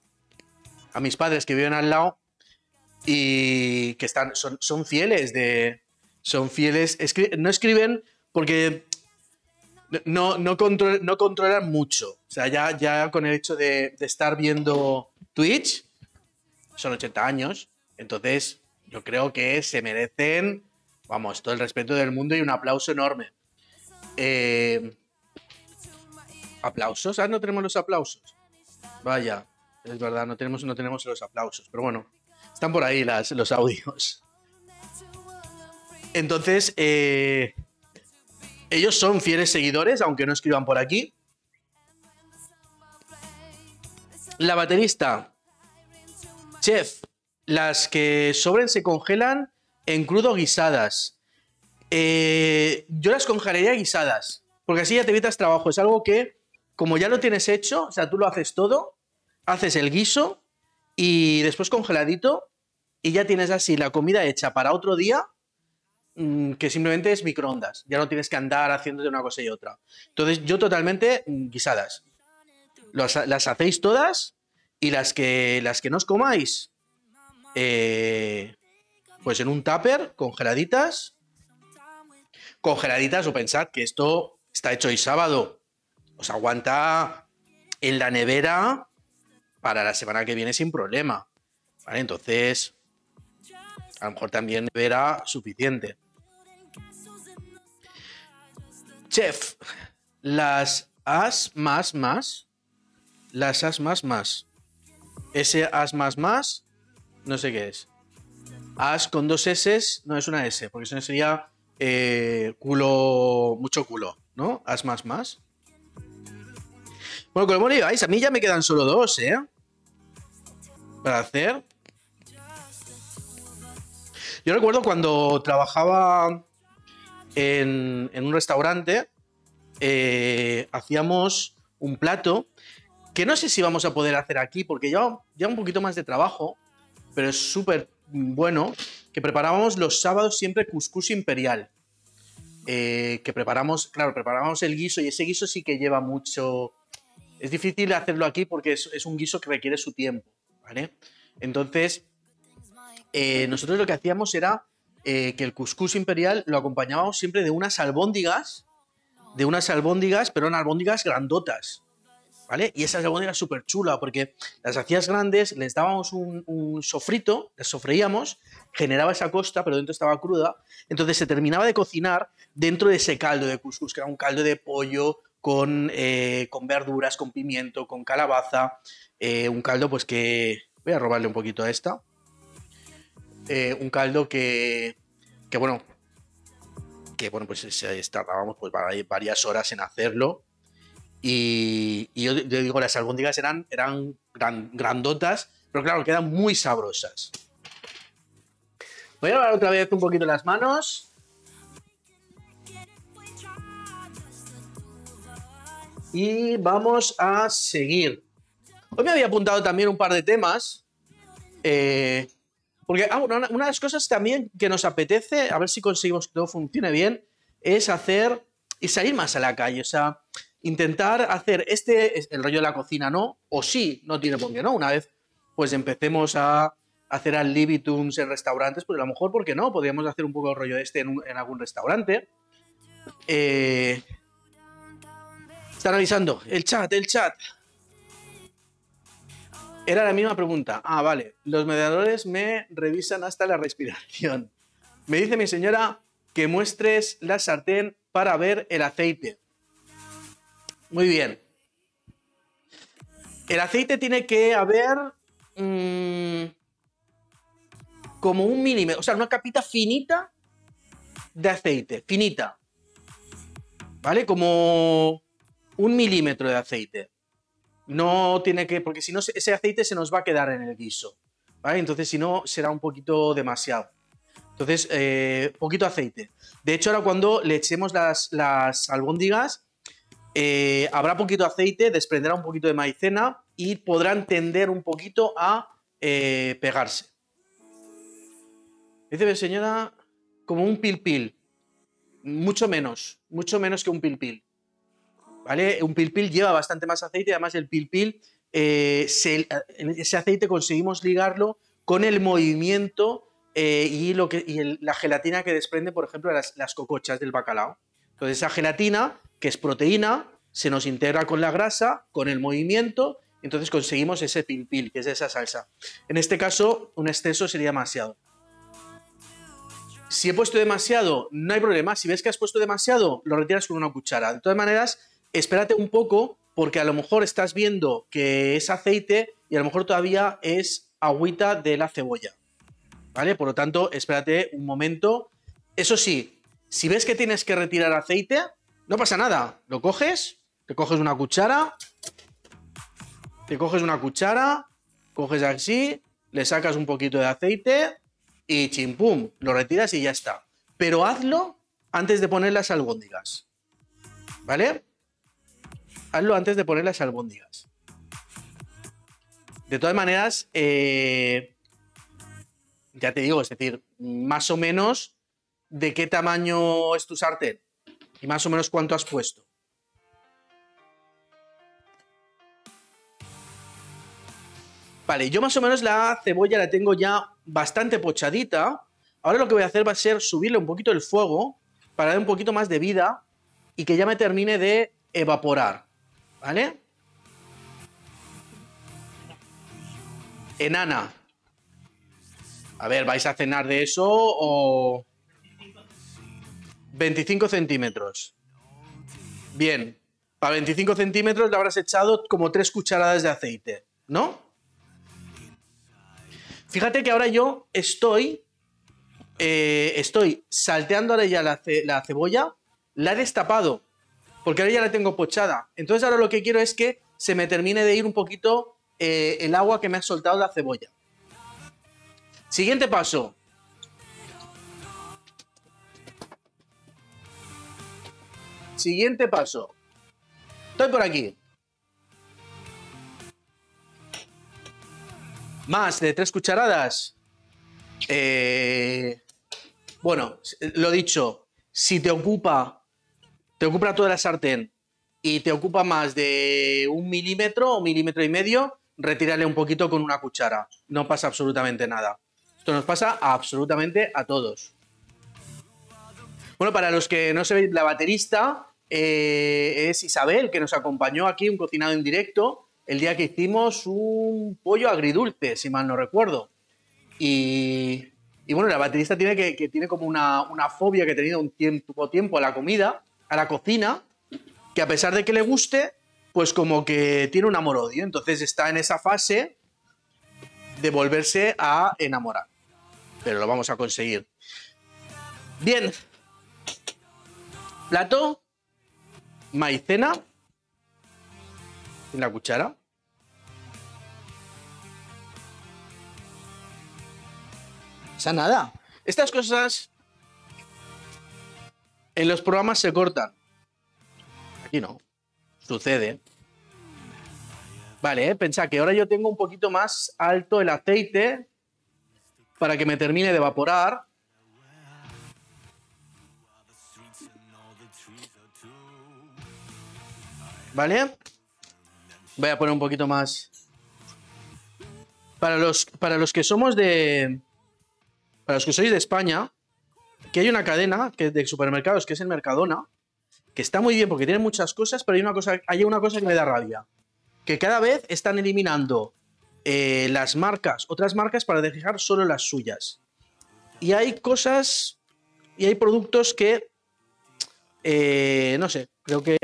a mis padres que viven al lado y que están, son, son fieles de... Son fieles, no escriben porque no, no, no controlan mucho. O sea, ya, ya con el hecho de, de estar viendo Twitch, son 80 años, entonces yo creo que se merecen, vamos, todo el respeto del mundo y un aplauso enorme. Eh, ¿Aplausos? Ah, no tenemos los aplausos. Vaya, es verdad, no tenemos, no tenemos los aplausos. Pero bueno, están por ahí los audios. Entonces, eh, ellos son fieles seguidores, aunque no escriban por aquí. La baterista, chef, las que sobren se congelan en crudo guisadas. Eh, yo las congelaría guisadas, porque así ya te evitas trabajo. Es algo que como ya lo tienes hecho, o sea, tú lo haces todo, haces el guiso y después congeladito y ya tienes así la comida hecha para otro día mm, que simplemente es microondas. Ya no tienes que andar haciéndote una cosa y otra. Entonces, yo totalmente mm, guisadas. las hacéis todas y las que, las que no os comáis, eh, pues en un tupper, congeladitas. Congeladitas o pensad que esto está hecho hoy sábado os aguanta en la nevera para la semana que viene sin problema. Entonces, a lo mejor también nevera suficiente. Chef, las as más más, las as más más, ese as más más, no sé qué es. As con dos S, no es una S, porque eso sería eh, culo, mucho culo, ¿no? As más más. Bueno, como lleváis, a mí ya me quedan solo dos, ¿eh? Para hacer. Yo recuerdo cuando trabajaba en, un restaurante, eh, hacíamos un plato que no sé si vamos a poder hacer aquí porque ya, ya un poquito más de trabajo, pero es súper bueno, que preparábamos los sábados siempre cuscús imperial. Eh, que preparamos, claro, preparábamos el guiso y ese guiso sí que lleva mucho, es difícil hacerlo aquí porque es, un guiso que requiere su tiempo, ¿vale? Entonces, eh, nosotros lo que hacíamos era eh, que el cuscús imperial lo acompañábamos siempre de unas albóndigas, de unas albóndigas, pero albóndigas grandotas, ¿vale? Y esas albóndigas súper chulas porque las hacías grandes, les dábamos un, un, sofrito, las sofreíamos, generaba esa costa, pero dentro estaba cruda, entonces se terminaba de cocinar dentro de ese caldo de cuscús, que era un caldo de pollo, con, eh, con verduras, con pimiento, con calabaza, eh, un caldo pues que... Voy a robarle un poquito a esta. Eh, un caldo que, que bueno, que bueno, pues tardábamos pues varias horas en hacerlo. Y, yo, digo, las albóndigas eran, eran grandotas, pero claro, quedan muy sabrosas. Voy a lavar otra vez un poquito las manos. Y vamos a seguir. Hoy me había apuntado también un par de temas. eh, porque ah, una, de las cosas también que nos apetece, a ver si conseguimos que todo funcione bien, es hacer y salir más a la calle. O sea, intentar hacer este, el rollo de la cocina no, o sí, no tiene por qué no. Una vez pues empecemos a hacer al libitums en restaurantes, pues a lo mejor, ¿por qué no? Podríamos hacer un poco el rollo este en, en algún restaurante. Eh, están avisando, el chat, el chat. Era la misma pregunta. Ah, vale. Los mediadores me revisan hasta la respiración. Me dice mi señora que muestres la sartén para ver el aceite. Muy bien. El aceite tiene que haber mm, como un milímetro, o sea, una capita finita de aceite, finita. ¿Vale? Como un milímetro de aceite. No tiene que, porque si no, ese aceite se nos va a quedar en el guiso. Entonces, si no, será un poquito demasiado. Entonces, eh, poquito aceite. De hecho, ahora cuando le echemos las, las albóndigas, eh, habrá poquito aceite, desprenderá un poquito de maicena y podrán tender un poquito a eh, pegarse. Dice señora, como un pil pil. Mucho menos, mucho menos que un pil pil. ¿Vale? Un pil pil lleva bastante más aceite además el pil pil, eh, se- ese aceite conseguimos ligarlo con el movimiento eh, y, lo que, y la gelatina que desprende, por ejemplo, las, cocochas del bacalao. Entonces esa gelatina, que es proteína, se nos integra con la grasa, con el movimiento, entonces conseguimos ese pil pil, que es esa salsa. En este caso, un exceso sería demasiado. Si he puesto demasiado, no hay problema. Si ves que has puesto demasiado, lo retiras con una cuchara. De todas maneras, espérate un poco porque a lo mejor estás viendo que es aceite y a lo mejor todavía es agüita de la cebolla. ¿Vale? Por lo tanto, espérate un momento. Eso sí, si ves que tienes que retirar aceite, no pasa nada. Lo coges, te coges una cuchara, te coges una cuchara, coges así, le sacas un poquito de aceite y chimpum, lo retiras y ya está. Pero hazlo antes de poner las albóndigas. ¿Vale? Hazlo antes de poner las albóndigas. De todas maneras, eh, ya te digo, es decir, más o menos de qué tamaño es tu sartén y más o menos cuánto has puesto. Vale, yo más o menos la cebolla la tengo ya bastante pochadita. Ahora lo que voy a hacer va a ser subirle un poquito el fuego para dar un poquito más de vida y que ya me termine de evaporar. ¿Vale? Enana. A ver, ¿vais a cenar de eso o...? 25 centímetros. Bien. Para 25 centímetros le habrás echado como 3 cucharadas de aceite, ¿no? Fíjate que ahora yo estoy. eh, estoy salteando ahora ya la, ce- la cebolla, la he destapado, porque ahora ya la tengo pochada. Entonces ahora lo que quiero es que se me termine de ir un poquito eh, el agua que me ha soltado la cebolla. Siguiente paso. Siguiente paso. Estoy por aquí. Más de tres cucharadas. Eh, bueno, lo dicho, si te ocupa, te ocupa toda la sartén y te ocupa más de un milímetro o milímetro y medio, retírale un poquito con una cuchara. No pasa absolutamente nada. Esto nos pasa absolutamente a todos. Bueno, para los que no sabéis, la baterista eh, es Isabel, que nos acompañó aquí, un cocinado en directo, el día que hicimos un pollo agridulce, si mal no recuerdo. Y, y bueno, la baterista tiene, que, que tiene como una, una fobia que ha tenido un tiempo, tiempo a la comida, a la cocina, que a pesar de que le guste, pues como que tiene un amor-odio. Entonces está en esa fase de volverse a enamorar. Pero lo vamos a conseguir. Bien. Plato. Maicena. En la cuchara. O sea, nada. Estas cosas en los programas se cortan. Aquí no. Sucede. Vale, ¿eh? pensad que ahora yo tengo un poquito más alto el aceite para que me termine de evaporar. ¿Vale? Voy a poner un poquito más. Para los, para los que somos de. Para los que sois de España, que hay una cadena que de supermercados que es el Mercadona, que está muy bien porque tiene muchas cosas, pero hay una cosa, hay una cosa que me da rabia. Que cada vez están eliminando eh, las marcas, otras marcas, para dejar solo las suyas. Y hay cosas y hay productos que. Eh, no sé, creo que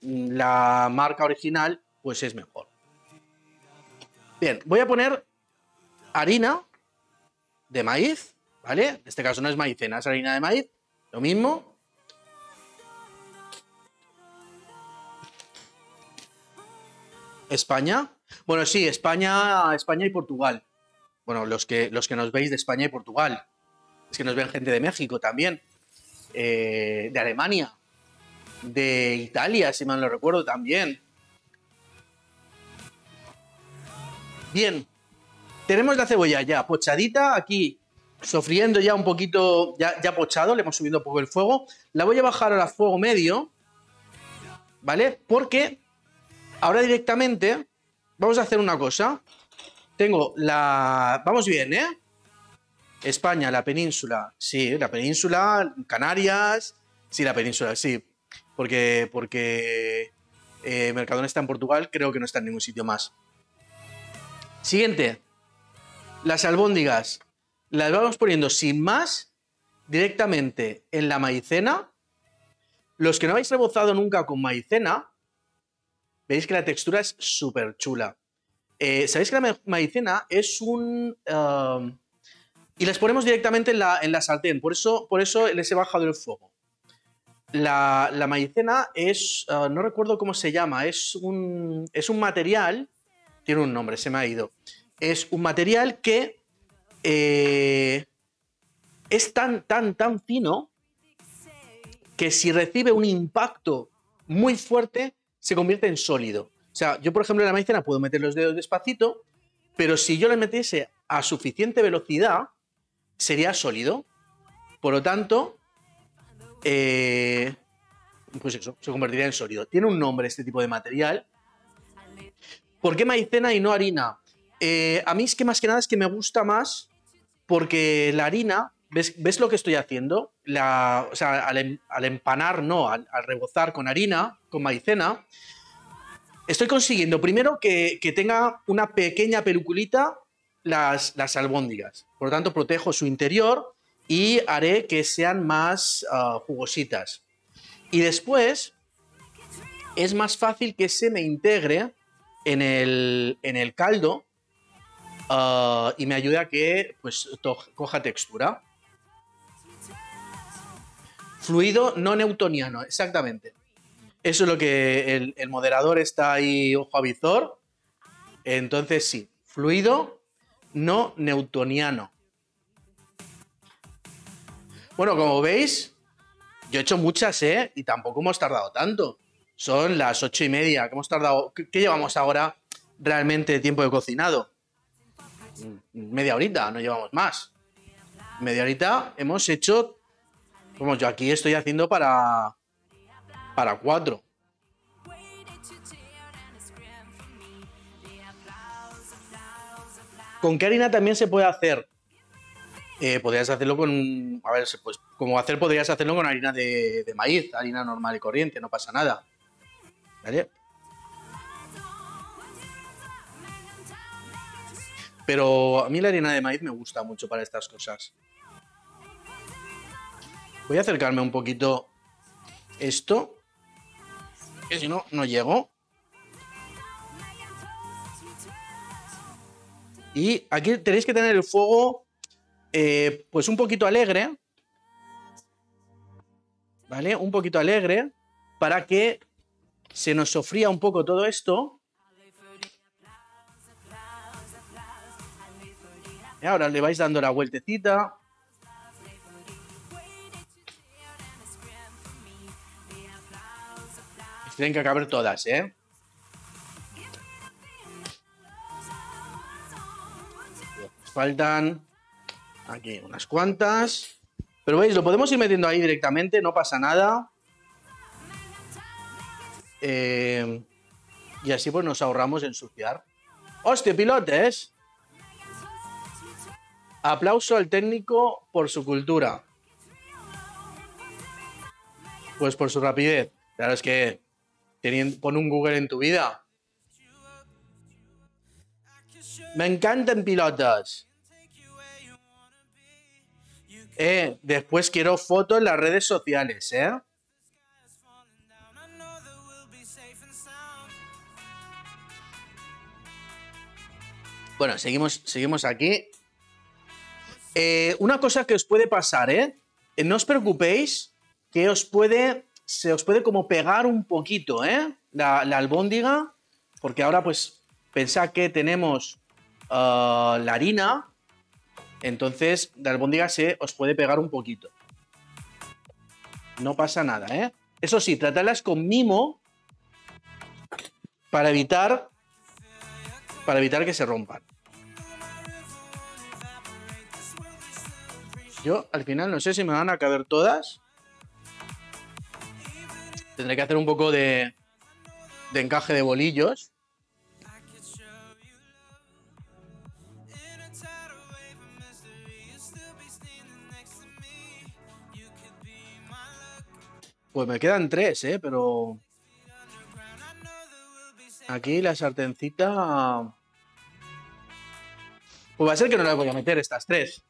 la marca original pues es mejor. Bien, voy a poner harina de maíz, ¿vale? En este caso no es maicena, es harina de maíz, lo mismo. España. Bueno, sí, España, España y Portugal. Bueno, los que, los que nos veis de España y Portugal. Es que nos ven gente de México también. Eh, de Alemania de Italia, si mal no recuerdo también. Bien, tenemos la cebolla ya pochadita aquí, sofriendo ya un poquito, ya, ya pochado, le hemos subido un poco el fuego. La voy a bajar a fuego medio, ¿vale? Porque ahora directamente vamos a hacer una cosa. Tengo la... Vamos bien, ¿eh? España, la península, sí, la península, Canarias, sí, la península, sí porque, porque eh, Mercadona está en Portugal, creo que no está en ningún sitio más. Siguiente, las albóndigas. Las vamos poniendo sin más directamente en la maicena. Los que no habéis rebozado nunca con maicena, veis que la textura es súper chula. Eh, Sabéis que la maicena es un... Um, y las ponemos directamente en la, en la sartén, por eso, por eso les he bajado el fuego. La, maicena es, ah, no recuerdo cómo se llama, es un, es un material, tiene un nombre, se me ha ido, es un material que eh, es tan, tan, tan fino que si recibe un impacto muy fuerte, se convierte en sólido. O sea, yo por ejemplo en la maicena puedo meter los dedos despacito, pero si yo le metiese a suficiente velocidad, sería sólido. Por lo tanto, eh, pues eso, se convertiría en sólido. Tiene un nombre este tipo de material. ¿Por qué maicena y no harina? Eh, a mí es que más que nada es que me gusta más porque la harina, ¿ves, lo que estoy haciendo? O sea, al, empanar, no, al, rebozar con harina, con maicena, estoy consiguiendo primero que, tenga una pequeña peluculita las, las albóndigas. Por lo tanto, protejo su interior y haré que sean más ah, jugositas. Y después es más fácil que se me integre en el, caldo ah, y me ayude a que pues, coja textura. Fluido no newtoniano, exactamente. Eso es lo que el, el moderador está ahí ojo a visor. Entonces sí, fluido no newtoniano. Bueno, como veis, yo he hecho muchas, ¿eh? Y tampoco hemos tardado tanto. Son las ocho y media. ¿Qué hemos tardado? ¿Qué, llevamos ahora realmente de tiempo de cocinado? Media horita, no llevamos más. Media horita hemos hecho. Como yo aquí estoy haciendo para. Para cuatro. ¿Con qué harina también se puede hacer? eh, podrías hacerlo con. A ver, pues como hacer, podrías hacerlo con harina de, maíz, harina normal y corriente, no pasa nada. ¿Vale? Pero a mí la harina de maíz me gusta mucho para estas cosas. Voy a acercarme un poquito esto. Que si no, no llego. Y aquí tenéis que tener el fuego eh, pues un poquito alegre, ¿vale? Un poquito alegre para que se nos sofría un poco todo esto. Y ahora le vais dando la vueltecita. Tienen que caber todas, ¿eh? Faltan aquí unas cuantas. Pero veis, lo podemos ir metiendo ahí directamente, no pasa nada. Eh, y así pues nos ahorramos ensuciar. ¡Hostia, pilotes! Aplauso al técnico por su cultura. Pues por su rapidez. Claro, es que pon un Google en tu vida. Me encantan pilotos. Eh, después quiero fotos en las redes sociales, ¿eh? Bueno, seguimos, seguimos aquí. Eh, una cosa que os puede pasar, ¿eh? ¿eh? No os preocupéis que os puede, se os puede como pegar un poquito, ¿eh? La, albóndiga, porque ahora pues pensad que tenemos ah, la harina, entonces la albóndiga se os puede pegar un poquito. No pasa nada, ¿eh? Eso sí, tratadlas con mimo para evitar para evitar que se rompan. Yo al final no sé si me van a caber todas. Tendré que hacer un poco de, de encaje de bolillos. Pues me quedan tres, ¿eh? Pero... Aquí la sartencita... Pues va a ser que no las voy a meter estas tres.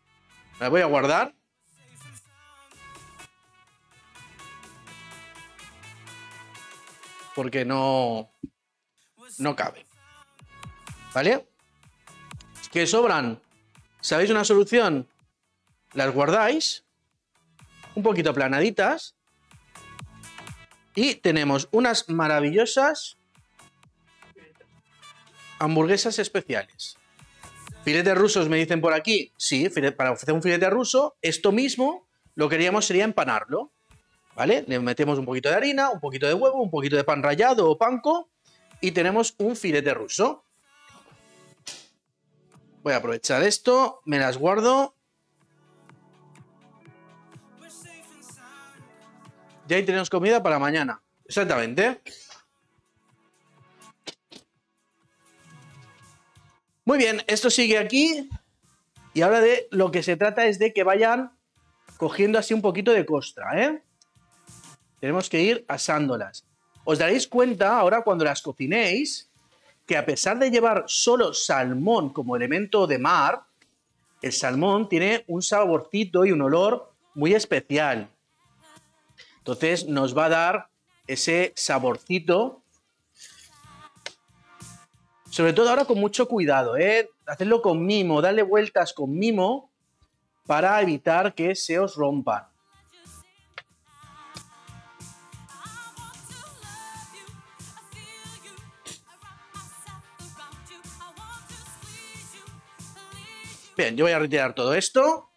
Las voy a guardar. Porque no... No cabe. ¿Vale? ¿Qué sobran? ¿Sabéis una solución? Las guardáis. Un poquito aplanaditas. Y tenemos unas maravillosas hamburguesas especiales. Filetes rusos me dicen por aquí. Sí, para ofrecer un filete ruso, esto mismo lo que queríamos sería empanarlo. ¿Vale? Le metemos un poquito de harina, un poquito de huevo, un poquito de pan rallado o panco y tenemos un filete ruso. Voy a aprovechar esto, me las guardo Ya ahí tenemos comida para mañana. Exactamente. Muy bien, esto sigue aquí. Y ahora de lo que se trata es de que vayan cogiendo así un poquito de costra, ¿eh? Tenemos que ir asándolas. Os daréis cuenta ahora cuando las cocinéis que a pesar de llevar solo salmón como elemento de mar, el salmón tiene un saborcito y un olor muy especial. Entonces nos va a dar ese saborcito. Sobre todo ahora con mucho cuidado, ¿eh? Hacerlo con mimo, darle vueltas con mimo para evitar que se os rompan. Bien, yo voy a retirar todo esto.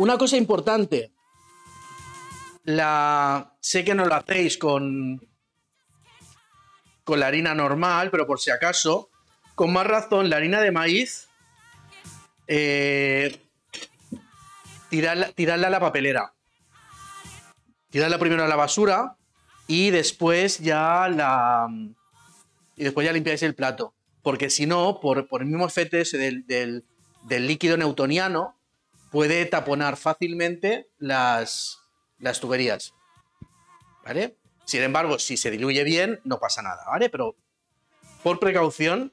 Una cosa importante. La, sé que no lo hacéis con, con la harina normal, pero por si acaso, con más razón, la harina de maíz, eh, tirarla, a la papelera. Tirarla primero a la basura y después ya la. Y después ya limpiáis el plato. Porque si no, por, el mismo efecto del, del líquido newtoniano, puede taponar fácilmente las, las tuberías. ¿Vale? Sin embargo, si se diluye bien, no pasa nada, ¿vale? Pero por precaución,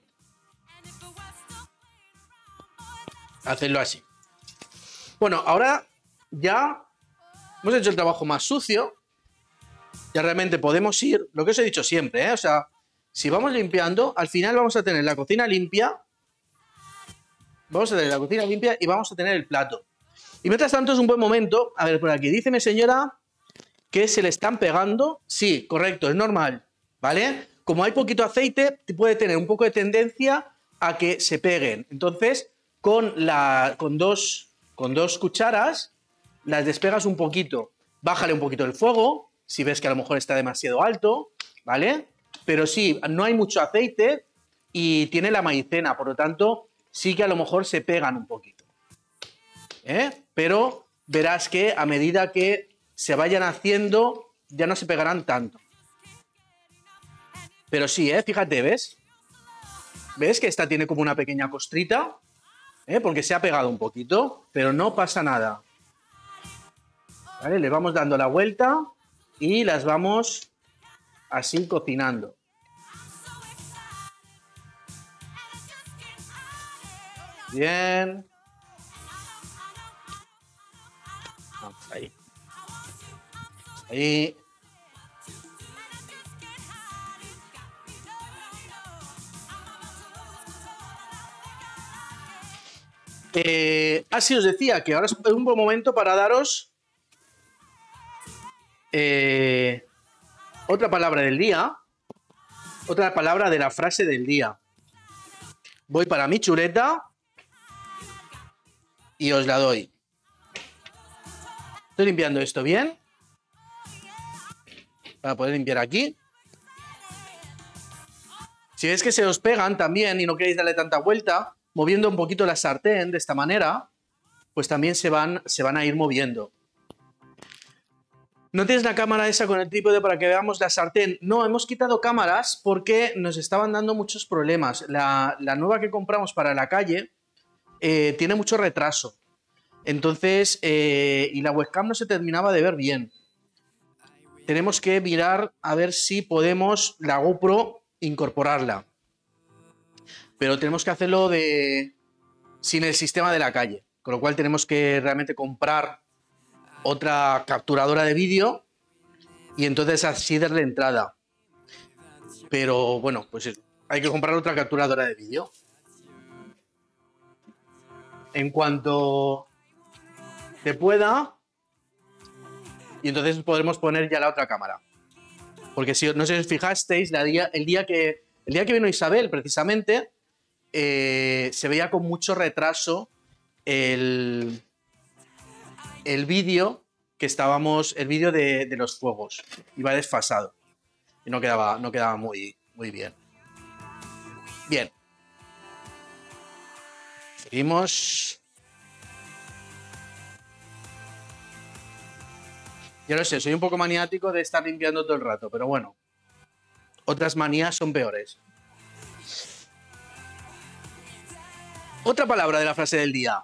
hacedlo así. Bueno, ahora ya hemos hecho el trabajo más sucio. Ya realmente podemos ir, lo que os he dicho siempre, ¿eh? O sea, si vamos limpiando, al final vamos a tener la cocina limpia. Vamos a tener la cocina limpia y vamos a tener el plato. Y mientras tanto es un buen momento, a ver por aquí, dice mi señora que se le están pegando. Sí, correcto, es normal, ¿vale? Como hay poquito aceite, puede tener un poco de tendencia a que se peguen. Entonces, con, la, con, dos, con dos cucharas, las despegas un poquito. Bájale un poquito el fuego, si ves que a lo mejor está demasiado alto, ¿vale? Pero si no hay mucho aceite, y tiene la maicena, por lo tanto, sí que a lo mejor se pegan un poquito. ¿Eh? Pero verás que a medida que se vayan haciendo, ya no se pegarán tanto. Pero sí, ¿eh? Fíjate, ¿ves? ¿Ves que esta tiene como una pequeña costrita? ¿Eh? Porque se ha pegado un poquito, pero no pasa nada. ¿Vale? Le vamos dando la vuelta y las vamos así cocinando. Bien. Ahí. Eh, así os decía que ahora es un buen momento para daros eh, otra palabra del día. Otra palabra de la frase del día. Voy para mi chuleta y os la doy. Estoy limpiando esto bien. Para poder limpiar aquí. Si ves que se os pegan también y no queréis darle tanta vuelta, moviendo un poquito la sartén de esta manera, pues también se van, se van a ir moviendo. ¿No tienes la cámara esa con el trípode para que veamos la sartén? No, hemos quitado cámaras porque nos estaban dando muchos problemas. La, nueva que compramos para la calle eh, tiene mucho retraso. Entonces, eh, y la webcam no se terminaba de ver bien. Tenemos que mirar a ver si podemos la GoPro incorporarla. Pero tenemos que hacerlo de sin el sistema de la calle. Con lo cual tenemos que realmente comprar otra capturadora de vídeo y entonces así darle entrada. Pero bueno, pues hay que comprar otra capturadora de vídeo. En cuanto te pueda, y entonces podremos poner ya la otra cámara. Porque si no sé si os fijasteis, el, día que, el día que vino Isabel, precisamente, eh, se veía con mucho retraso el, el vídeo que estábamos, el vídeo de, los fuegos, iba desfasado y no quedaba, no quedaba muy, muy bien. Bien. Seguimos. Ya lo sé, soy un poco maniático de estar limpiando todo el rato, pero bueno. Otras manías son peores. Otra palabra de la frase del día.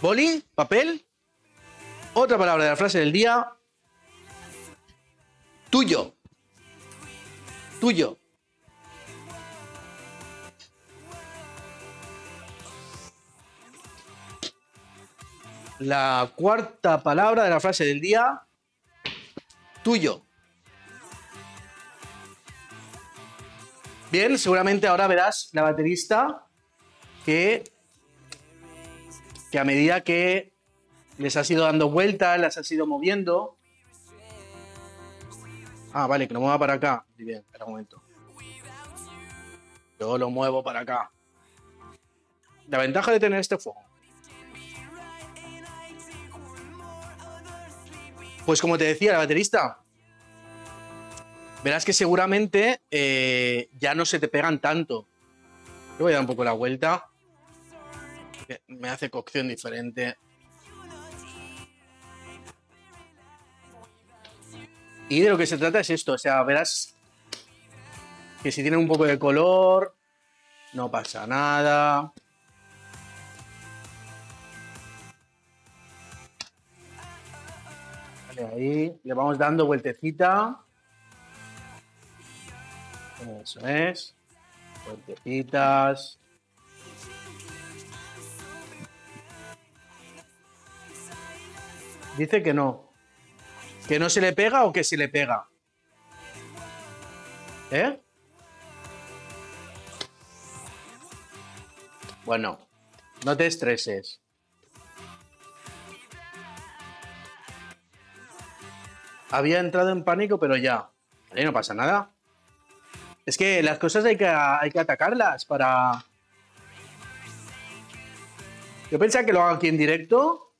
Boli, papel, otra palabra de la frase del día. Tuyo. Tuyo. La cuarta palabra de la frase del día. Tuyo. Bien, seguramente ahora verás la baterista que, que a medida que les has ido dando vueltas, las has ido moviendo. Ah, vale, que lo mueva para acá. Bien, espera un momento. Yo lo muevo para acá. La ventaja de tener este fuego. Pues como te decía, la baterista, verás que seguramente eh, ya no se te pegan tanto. Le voy a dar un poco la vuelta. Me hace cocción diferente. Y de lo que se trata es esto, o sea, verás que si tiene un poco de color, no pasa nada. Ahí le vamos dando vueltecita. Eso es. Vueltecitas. Dice que no. ¿Que no se le pega o que se le pega? ¿Eh? Bueno, no te estreses. Había entrado en pánico, pero ya. Vale, no pasa nada. Es que las cosas hay que, hay que atacarlas para... Yo pensaba que lo hago aquí en directo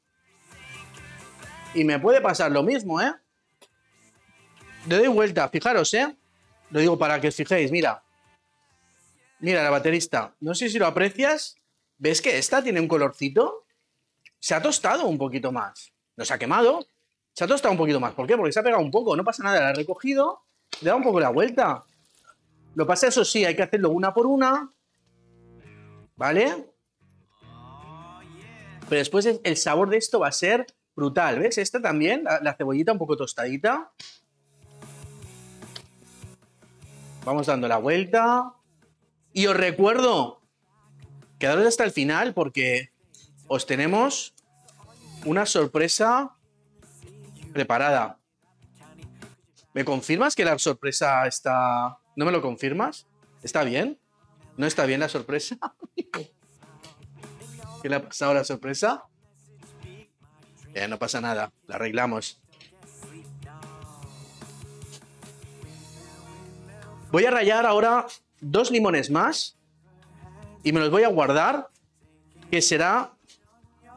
y me puede pasar lo mismo, ¿eh? Le doy vuelta, fijaros, ¿eh? Lo digo para que os fijéis, mira. Mira, la baterista. No sé si lo aprecias. ¿Ves que esta tiene un colorcito? Se ha tostado un poquito más. No se ha quemado. Se ha tostado un poquito más. ¿Por qué? Porque se ha pegado un poco. No pasa nada. La he recogido. Le da un poco la vuelta. Lo pasa, eso sí, hay que hacerlo una por una. ¿Vale? Pero después el sabor de esto va a ser brutal. ¿Ves? Esta también, la, cebollita un poco tostadita. Vamos dando la vuelta. Y os recuerdo, quedaros hasta el final porque os tenemos una sorpresa preparada. ¿Me confirmas que la sorpresa está... ¿No me lo confirmas? ¿Está bien? ¿No está bien la sorpresa? ¿Qué le ha pasado la sorpresa? No pasa nada, la arreglamos. Voy a rayar ahora dos limones más y me los voy a guardar, que será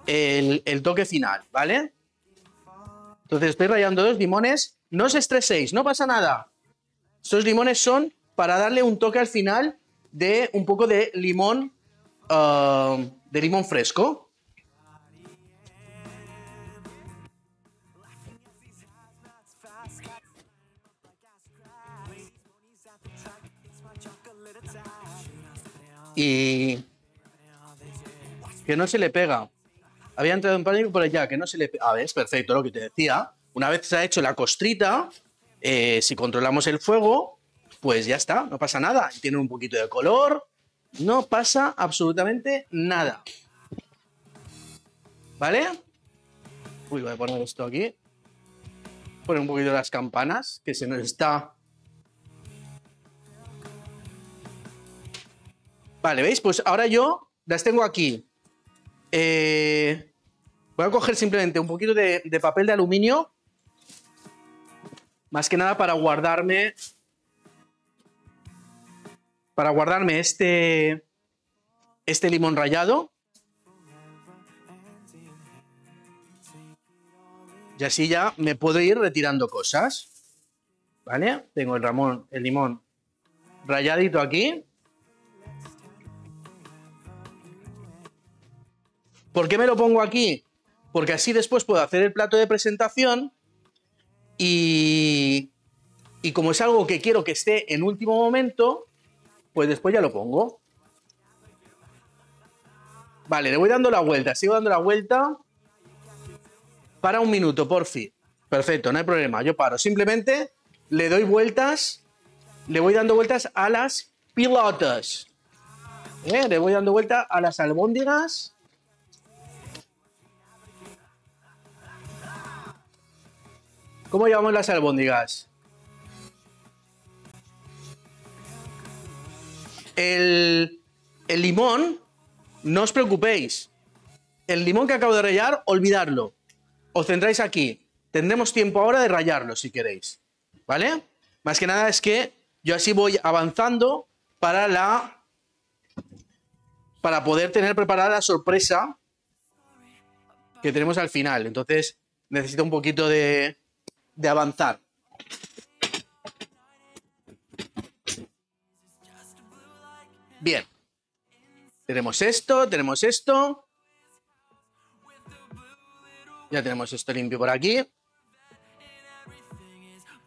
el, el toque final, ¿vale? Entonces estoy rayando dos limones. No os estreséis, no pasa nada. Estos limones son para darle un toque al final de un poco de limón, ah, de limón fresco. Y que no se le pega. Había entrado en pánico por allá, que no se le. A ver, es perfecto lo que te decía. Una vez se ha hecho la costrita, eh, si controlamos el fuego, pues ya está, no pasa nada. Tiene un poquito de color, no pasa absolutamente nada. ¿Vale? Uy, voy a poner esto aquí. Poner un poquito las campanas, que se nos está... Vale, ¿veis? Pues ahora yo las tengo aquí. Eh, voy a coger simplemente un poquito de papel de aluminio. Más que nada para guardarme para guardarme este, este limón rallado. Y así ya me puedo ir retirando cosas. ¿Vale? Tengo el, ramón, el limón rayadito aquí. ¿Por qué me lo pongo aquí? Porque así después puedo hacer el plato de presentación y, y como es algo que quiero que esté en último momento, pues después ya lo pongo. Vale, le voy dando la vuelta, sigo dando la vuelta. Para un minuto, por fin. Perfecto, no hay problema, yo paro. Simplemente le doy vueltas, le voy dando vueltas a las pilotas. ¿Eh? Le voy dando vuelta a las albóndigas. ¿Cómo llamamos las albóndigas? El, limón, no os preocupéis. El limón que acabo de rayar, olvidarlo. Os centráis aquí. Tendremos tiempo ahora de rayarlo si queréis. ¿Vale? Más que nada es que yo así voy avanzando para la. para poder tener preparada la sorpresa que tenemos al final. Entonces, necesito un poquito de, de avanzar. Bien. Tenemos esto, tenemos esto. Ya tenemos esto limpio por aquí.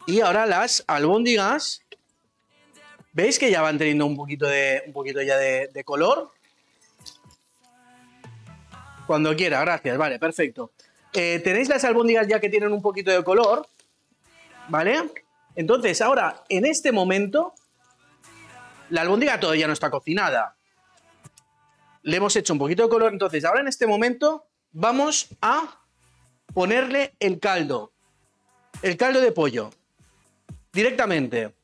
Y ahora las albóndigas. ¿Veis que ya van teniendo un poquito, de, un poquito ya de, color? Cuando quiera, gracias. Vale, perfecto. Eh, Tenéis las albóndigas ya que tienen un poquito de color. ¿Vale? Entonces, ahora, en este momento, la albóndiga todavía no está cocinada. Le hemos hecho un poquito de color, entonces ahora en este momento vamos a ponerle el caldo. El caldo de pollo. Directamente.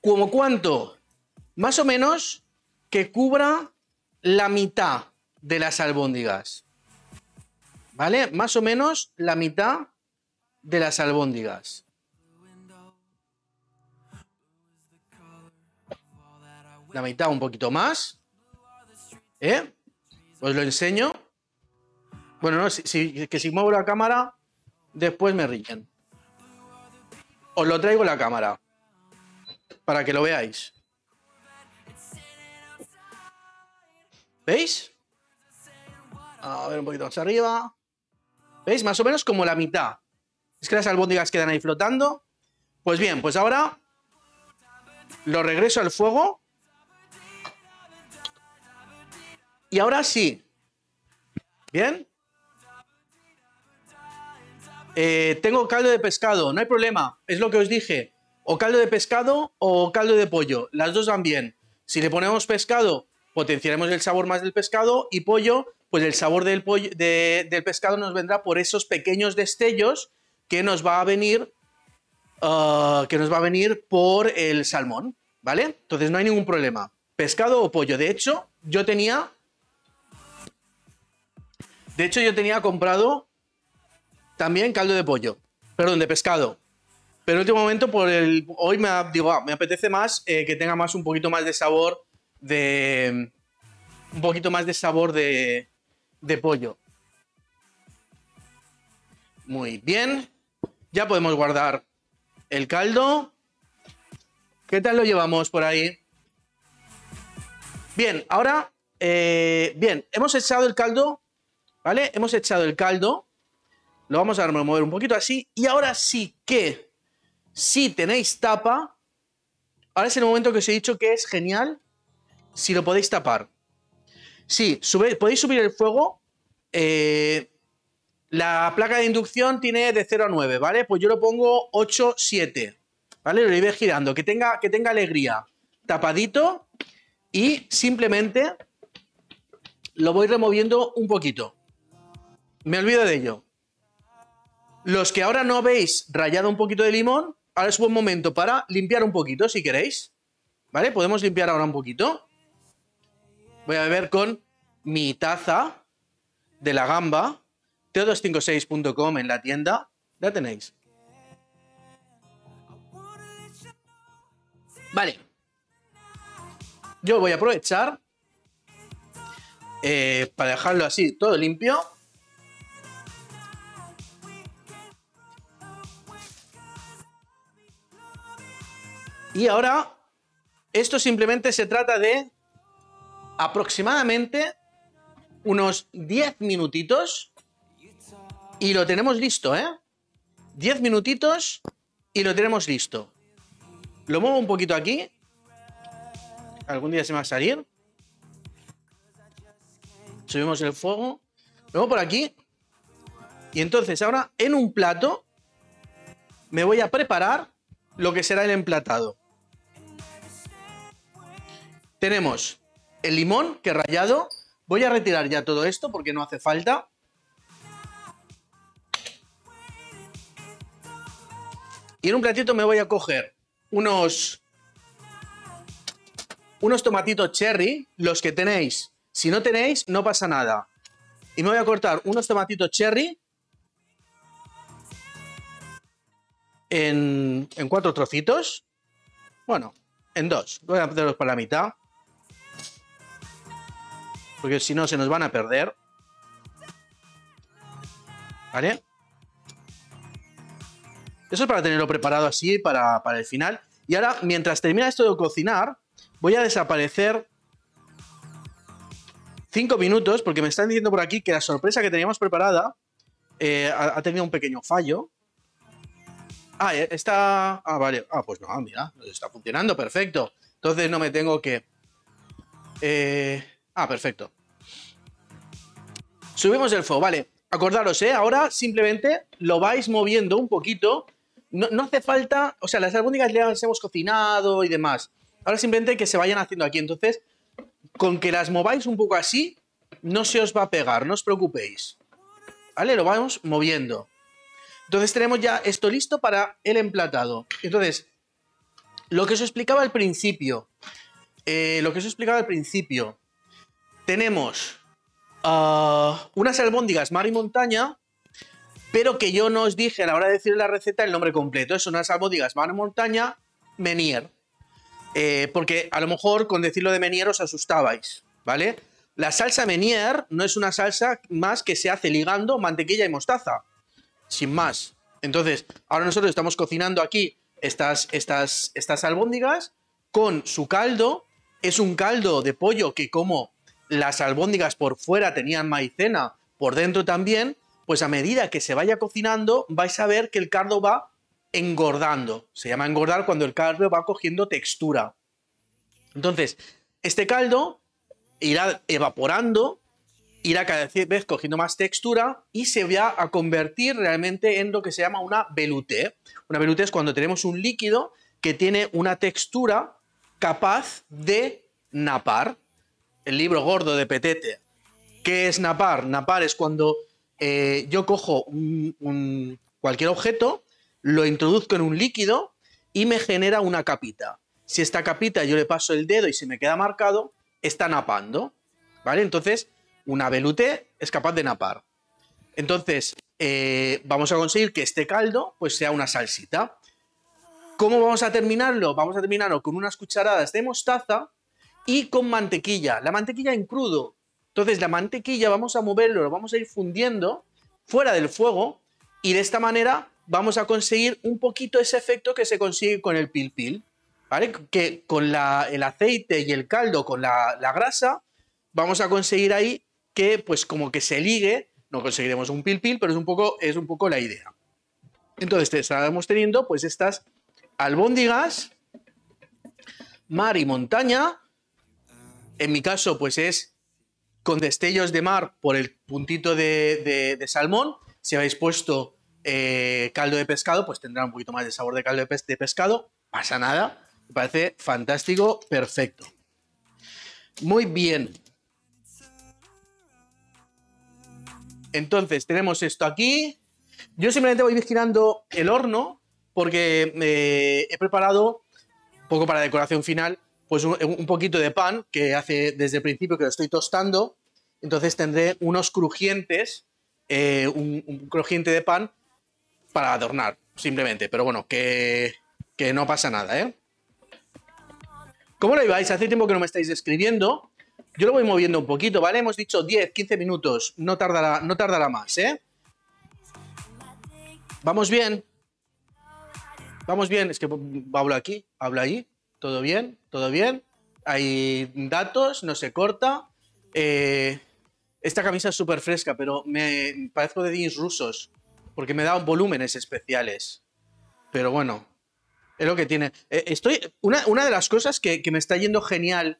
¿Como cuánto? Más o menos que cubra la mitad de las albóndigas. ¿Vale? Más o menos la mitad de las albóndigas. la mitad, un poquito más. ¿Eh? Os lo enseño. Bueno, no, si, que si muevo la cámara, después me ríen. Os lo traigo la cámara. Para que lo veáis. ¿Veis? A ver, un poquito más arriba. ¿Veis? Más o menos como la mitad. Es que las albóndigas quedan ahí flotando. Pues bien, pues ahora lo regreso al fuego. Y ahora sí. ¿Bien? Eh, tengo caldo de pescado, no hay problema. Es lo que os dije. O caldo de pescado o caldo de pollo. Las dos van bien. Si le ponemos pescado, potenciaremos el sabor más del pescado. Y pollo, pues el sabor del, pollo, del pescado nos vendrá por esos pequeños destellos que nos va a venir. Ah, que nos va a venir por el salmón. ¿Vale? Entonces no hay ningún problema. Pescado o pollo. De hecho, yo tenía. De hecho, yo tenía comprado también caldo de pollo. Perdón, de pescado. Pero en último momento, por el. Hoy me digo, ah, me apetece más eh, que tenga más un poquito más de sabor de. Un poquito más de sabor de. de pollo. Muy bien. Ya podemos guardar el caldo. ¿Qué tal lo llevamos por ahí? Bien, ahora. Eh, bien, hemos echado el caldo. ¿Vale? Hemos echado el caldo. Lo vamos a mover un poquito así. Y ahora sí que, si tenéis tapa, ahora es el momento que os he dicho que es genial si lo podéis tapar. Sí, podéis subir el fuego. Eh, la placa de inducción tiene de 0 a 9, ¿vale? Pues yo lo pongo 8, 7. ¿Vale? Lo iré girando. Que tenga, que tenga alegría. Tapadito. Y simplemente lo voy removiendo un poquito. Me olvido de ello. Los que ahora no veis rayado un poquito de limón, ahora es buen momento para limpiar un poquito, si queréis. ¿Vale? Podemos limpiar ahora un poquito. Voy a beber con mi taza de la gamba, teo256.com en la tienda. La tenéis. Vale. Yo voy a aprovechar eh, para dejarlo así todo limpio. Y ahora, esto simplemente se trata de aproximadamente unos 10 minutitos y lo tenemos listo, ¿eh? 10 minutitos y lo tenemos listo. Lo muevo un poquito aquí. Algún día se me va a salir. Subimos el fuego. Lo muevo por aquí. Y entonces ahora en un plato me voy a preparar lo que será el emplatado. Tenemos el limón que he rallado. Voy a retirar ya todo esto porque no hace falta. Y en un platito me voy a coger unos unos tomatitos cherry, los que tenéis. Si no tenéis, no pasa nada. Y me voy a cortar unos tomatitos cherry en, en cuatro trocitos. Bueno, en dos. Voy a ponerlos por la mitad porque si no se nos van a perder. ¿Vale? Eso es para tenerlo preparado así para, el final. Y ahora, mientras termina esto de cocinar, voy a desaparecer 5 minutos, porque me están diciendo por aquí que la sorpresa que teníamos preparada eh, ha, tenido un pequeño fallo. Ah, eh, está... Ah, vale. Ah, pues no, mira, está funcionando, perfecto. Entonces no me tengo que... Eh... Ah, perfecto. Subimos el fuego, vale. Acordaros, ¿eh? Ahora simplemente lo vais moviendo un poquito. No, hace falta, o sea, las albóndigas ya las hemos cocinado y demás. Ahora simplemente que se vayan haciendo aquí. Entonces, con que las mováis un poco así, no se os va a pegar, no os preocupéis. ¿Vale? Lo vamos moviendo. Entonces tenemos ya esto listo para el emplatado. Entonces, lo que os explicaba al principio. Eh, lo que os explicaba al principio tenemos uh, unas albóndigas mar y montaña, pero que yo no os dije a la hora de decir la receta el nombre completo. Son unas albóndigas y montaña Menier. Eh, porque a lo mejor con decirlo de Menier os asustabais, ¿vale? La salsa Menier no es una salsa más que se hace ligando mantequilla y mostaza. Sin más. Entonces, ahora nosotros estamos cocinando aquí estas, estas, estas albóndigas con su caldo. Es un caldo de pollo que como las albóndigas por fuera tenían maicena, por dentro también, pues a medida que se vaya cocinando vais a ver que el cardo va engordando. Se llama engordar cuando el caldo va cogiendo textura. Entonces, este caldo irá evaporando, irá cada vez cogiendo más textura y se va a convertir realmente en lo que se llama una velouté. Una velouté es cuando tenemos un líquido que tiene una textura capaz de napar. El libro gordo de Petete. ¿Qué es napar? Napar es cuando eh, yo cojo cualquier objeto, lo introduzco en un líquido y me genera una capita. Si esta capita yo le paso el dedo y se me queda marcado, está napando. ¿Vale? Entonces, una veluté es capaz de napar. Entonces, eh, vamos a conseguir que este caldo pues, sea una salsita. ¿Cómo vamos a terminarlo? Vamos a terminarlo con unas cucharadas de mostaza y con mantequilla. La mantequilla en crudo. Entonces la mantequilla vamos a moverlo, lo vamos a ir fundiendo fuera del fuego y de esta manera vamos a conseguir un poquito ese efecto que se consigue con el pil pil. ¿Vale? Que con el aceite y el caldo, con la, grasa, vamos a conseguir ahí que pues como que se ligue, no conseguiremos un pil pil, pero es un poco, es un poco la idea. Entonces estamos teniendo pues estas albóndigas, mar y montaña. En mi caso, pues es con destellos de mar por el puntito de, salmón. Si habéis puesto eh, caldo de pescado, pues tendrá un poquito más de sabor de caldo de, pescado. Pasa nada. Me parece fantástico, perfecto. Muy bien. Entonces, tenemos esto aquí. Yo simplemente voy vigilando el horno porque eh, he preparado, poco para decoración final, pues un, poquito de pan que hace desde el principio que lo estoy tostando. Entonces tendré unos crujientes, eh, un, crujiente de pan para adornar, simplemente. Pero bueno, que, que no pasa nada, ¿eh? ¿Cómo lo ibais? Hace tiempo que no me estáis escribiendo. Yo lo voy moviendo un poquito, ¿vale? Hemos dicho 10, 15 minutos. No tardará, no tardará más, ¿eh? ¿Vamos bien? Vamos bien, es que hablo aquí, hablo ahí, todo bien, todo bien. Hay datos, no se corta. Eh, esta camisa es súper fresca, pero me parezco de jeans rusos, porque me da volúmenes especiales. Pero bueno, es lo que tiene. Eh, estoy, una, una, de las cosas que, me está yendo genial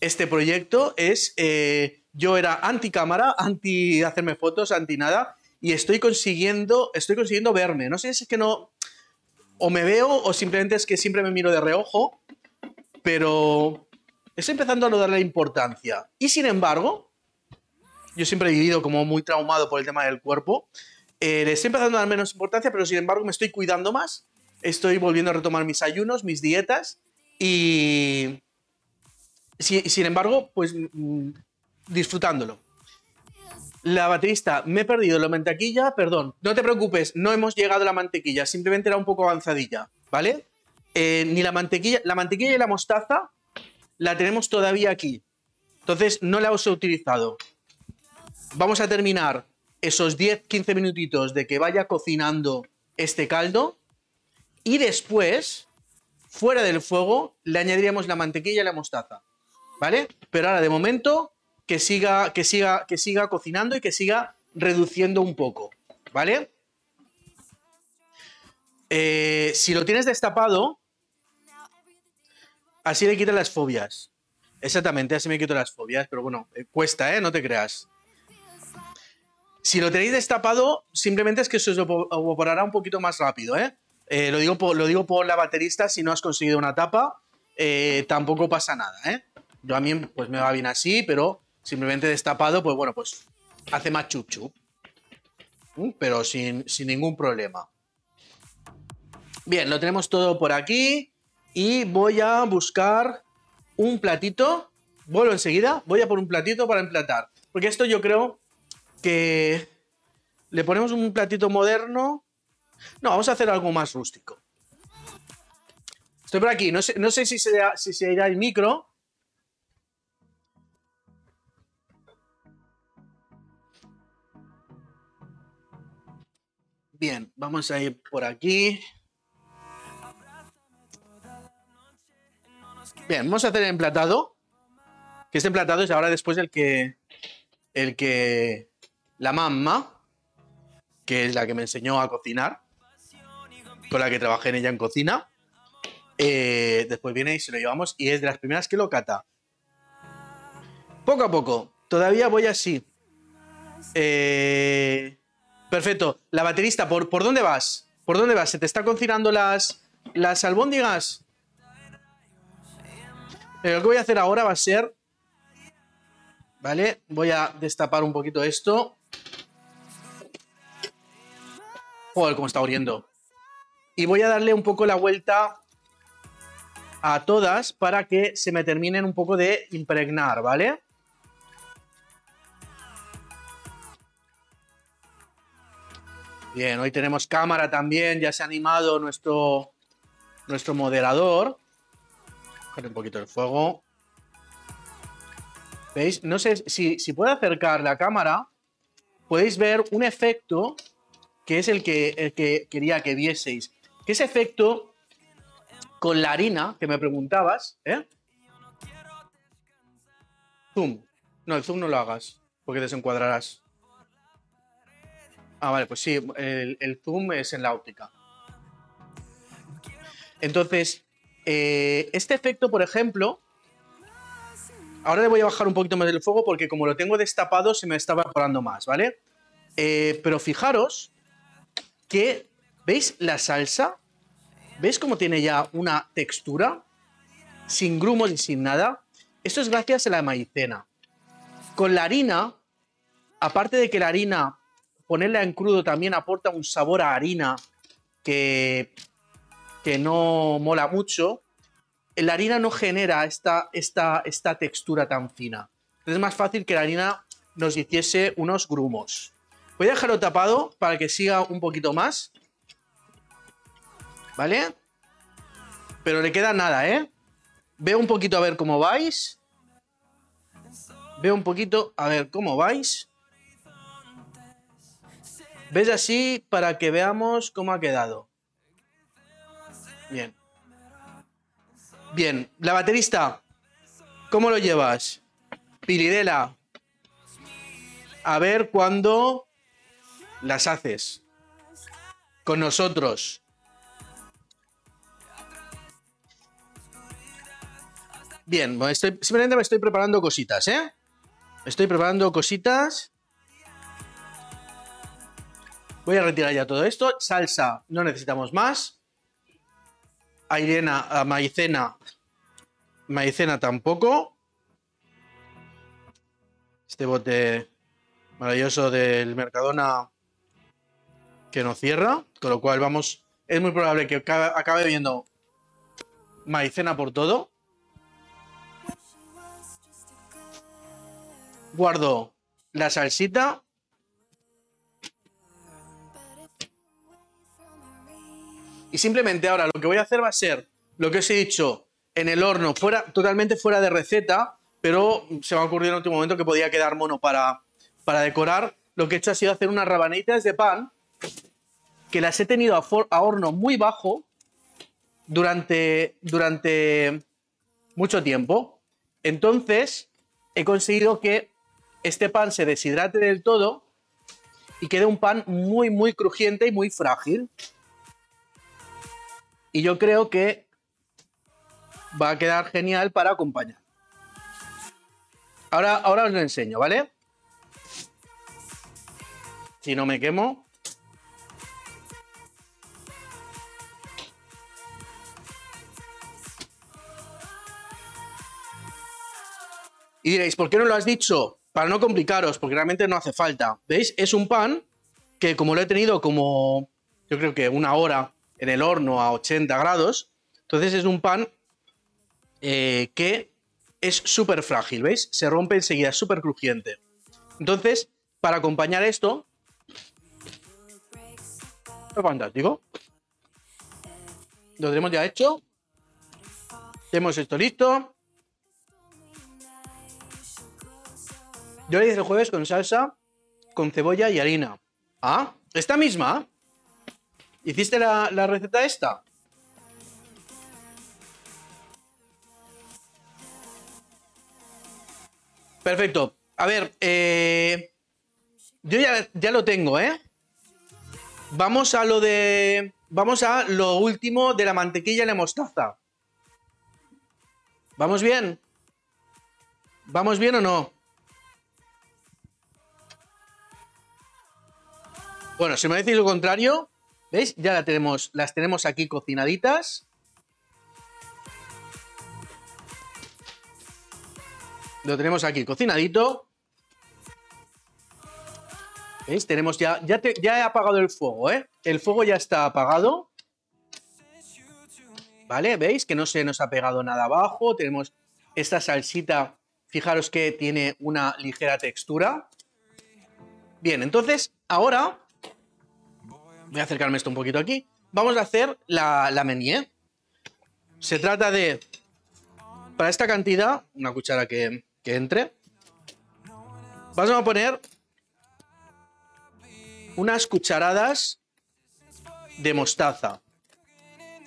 este proyecto es, eh, yo era anti cámara, anti hacerme fotos, anti nada, y estoy consiguiendo, estoy consiguiendo verme. No sé si es que no, o me veo o simplemente es que siempre me miro de reojo, pero estoy empezando a no darle importancia. Y sin embargo, yo siempre he vivido como muy traumado por el tema del cuerpo, eh, le estoy empezando a dar menos importancia, pero sin embargo me estoy cuidando más, estoy volviendo a retomar mis ayunos, mis dietas. Y, sin embargo, pues mm, disfrutándolo. La baterista, me he perdido la mantequilla, perdón, no te preocupes, no hemos llegado a la mantequilla, simplemente era un poco avanzadilla, ¿vale? Eh, ni la mantequilla, la mantequilla y la mostaza la tenemos todavía aquí, entonces no la hemos utilizado. Vamos a terminar esos 10-15 minutitos de que vaya cocinando este caldo y después, fuera del fuego, le añadiríamos la mantequilla y la mostaza, ¿vale? Pero ahora de momento que siga, que siga, que siga cocinando y que siga reduciendo un poco, ¿vale? Eh, si lo tienes destapado, así le quitas las fobias. Exactamente, así me quito las fobias, pero bueno, eh, cuesta, ¿eh? No te creas. Si lo tenéis destapado, simplemente es que se os evaporará un poquito más rápido, ¿eh? eh lo, digo por, lo digo por la baterista, si no has conseguido una tapa, tampoco pasa nada, ¿eh? Yo a mí pues me va bien así, pero simplemente destapado, pues bueno, pues hace más chup chup. ¿Mm? Pero sin, ningún problema. Bien, lo tenemos todo por aquí. Y voy a buscar un platito. Vuelvo enseguida. Voy a por un platito para emplatar. Porque esto yo creo que le ponemos un platito moderno. No, vamos a hacer algo más rústico. Estoy por aquí. No sé, no sé si, se, si se irá el micro. Bien, vamos a ir por aquí. Bien, vamos a hacer el emplatado. Que este emplatado es ahora después el que. El que. La mamá, que es la que me enseñó a cocinar, con la que trabajé en ella en cocina. eh, después viene y se lo llevamos y es de las primeras que lo cata. Poco a poco. Todavía voy así. Eh, perfecto. La baterista, ¿por, ¿por dónde vas? ¿Por dónde vas? ¿Se te está cocinando las, las albóndigas? Eh, lo que voy a hacer ahora va a ser... ¿Vale? Voy a destapar un poquito esto. Joder, cómo está oriendo. Y voy a darle un poco la vuelta a todas para que se me terminen un poco de impregnar, ¿vale? Bien, hoy tenemos cámara también, ya se ha animado nuestro, nuestro moderador. Un poquito el fuego. ¿Veis? No sé si, si puedo acercar la cámara, podéis ver un efecto que es el que, el que quería que vieseis. Que ese efecto con la harina que me preguntabas, ¿eh? Zoom. No, el zoom no lo hagas, porque desencuadrarás. Ah, vale, pues sí, el, el zoom es en la óptica. Entonces, eh, este efecto, por ejemplo, ahora le voy a bajar un poquito más el fuego porque como lo tengo destapado se me está evaporando más, ¿vale? Eh, pero fijaros que, ¿veis la salsa? ¿Veis cómo tiene ya una textura? Sin grumos y sin nada. Esto es gracias a la maicena. Con la harina, aparte de que la harina, ponerla en crudo también aporta un sabor a harina que, que no mola mucho, la harina no genera esta, esta, esta textura tan fina. Entonces es más fácil que la harina nos hiciese unos grumos. Voy a dejarlo tapado para que siga un poquito más. ¿Vale? Pero le queda nada, ¿eh? Veo un poquito a ver cómo vais. Veo un poquito a ver cómo vais. ¿Ves así para que veamos cómo ha quedado? Bien. Bien, la baterista, ¿cómo lo llevas? Piridela. A ver cuándo las haces. Con nosotros. Bien, estoy, simplemente me estoy preparando cositas, ¿eh? Estoy preparando cositas. Voy a retirar ya todo esto. Salsa, no necesitamos más. Airena, a maicena. Maicena tampoco. Este bote maravilloso del Mercadona que no cierra. Con lo cual vamos. Es muy probable que acabe viendo maicena por todo. Guardo la salsita. Y simplemente ahora lo que voy a hacer va a ser lo que os he dicho en el horno, fuera, totalmente fuera de receta, pero se me ha ocurrido en último momento que podía quedar mono para, para decorar. Lo que he hecho ha sido hacer unas rabanitas de pan que las he tenido a, a horno muy bajo durante, durante mucho tiempo. Entonces, he conseguido que este pan se deshidrate del todo y quede un pan muy, muy crujiente y muy frágil. Y yo creo que va a quedar genial para acompañar. Ahora, ahora os lo enseño, ¿vale? Si no me quemo. Y diréis, ¿por qué no lo has dicho? Para no complicaros, porque realmente no hace falta. ¿Veis? Es un pan que como lo he tenido como, yo creo que una hora en el horno a 80 grados, entonces es un pan eh, que es súper frágil, ¿veis? Se rompe enseguida, es súper crujiente. Entonces, para acompañar esto, es fantástico. Lo tenemos ya hecho. Tenemos esto listo. Yo le hice el jueves con salsa, con cebolla y harina. Ah, esta misma. ¿Hiciste la, la receta esta? Perfecto. A ver, eh, yo ya, ya lo tengo, ¿eh? Vamos a lo de. Vamos a lo último de la mantequilla y la mostaza. ¿Vamos bien? ¿Vamos bien o no? Bueno, si me decís lo contrario, ¿veis? Ya tenemos, las tenemos aquí cocinaditas. Lo tenemos aquí cocinadito. ¿Veis? Tenemos ya, ya, ya he apagado el fuego, ¿eh? El fuego ya está apagado. ¿Vale? ¿Veis? Que no se nos ha pegado nada abajo. Tenemos esta salsita, fijaros que tiene una ligera textura. Bien, entonces, ahora Voy a acercarme esto un poquito aquí. Vamos a hacer la, la meñe. Se trata de, para esta cantidad, una cuchara que, que entre, vamos a poner unas cucharadas de mostaza.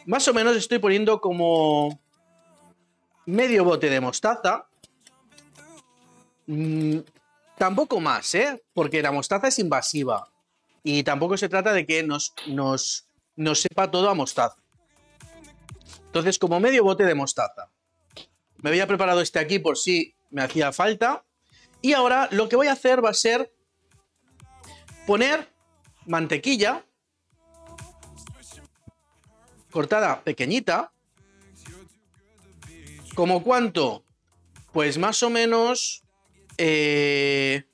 Más o menos estoy poniendo como medio bote de mostaza. Mm, tampoco más, ¿eh? Porque la mostaza es invasiva. Y tampoco se trata de que nos, nos, nos sepa todo a mostaza. Entonces, como medio bote de mostaza. Me había preparado este aquí por si me hacía falta. Y ahora lo que voy a hacer va a ser poner mantequilla cortada pequeñita. ¿Como cuánto? Pues más o menos eh,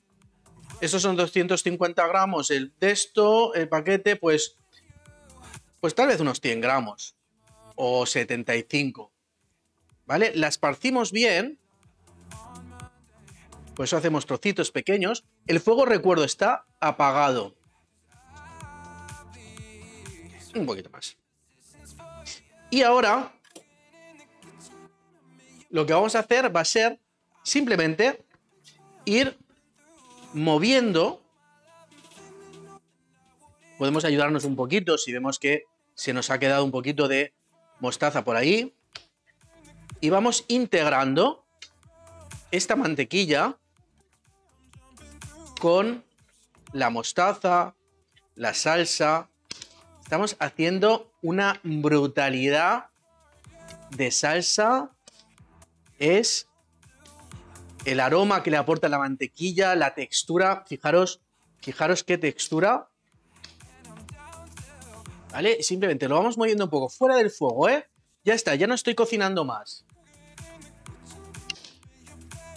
esos son 250 gramos. El texto, el paquete, pues, pues tal vez unos 100 gramos o 75. ¿Vale? La esparcimos bien. Pues eso hacemos trocitos pequeños. El fuego, recuerdo, está apagado. Un poquito más. Y ahora, lo que vamos a hacer va a ser simplemente ir moviendo, podemos ayudarnos un poquito si vemos que se nos ha quedado un poquito de mostaza por ahí. Y vamos integrando esta mantequilla con la mostaza, la salsa. Estamos haciendo una brutalidad de salsa. Es el aroma que le aporta la mantequilla, la textura, fijaros, fijaros qué textura. ¿Vale? Simplemente lo vamos moviendo un poco fuera del fuego, ¿eh? Ya está, ya no estoy cocinando más.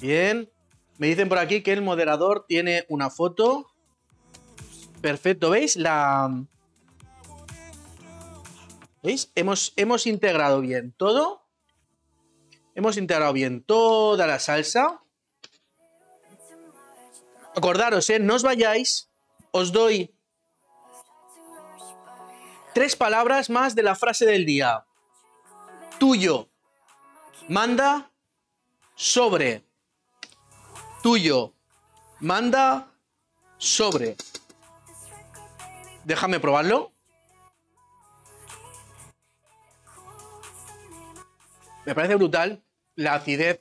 Bien. Me dicen por aquí que el moderador tiene una foto. Perfecto, ¿veis? La... ¿Veis? Hemos, hemos integrado bien todo. Hemos integrado bien toda la salsa. Acordaros, ¿eh? no os vayáis, os doy tres palabras más de la frase del día. Tuyo, manda, sobre. Tuyo, manda, sobre. Déjame probarlo. Me parece brutal la acidez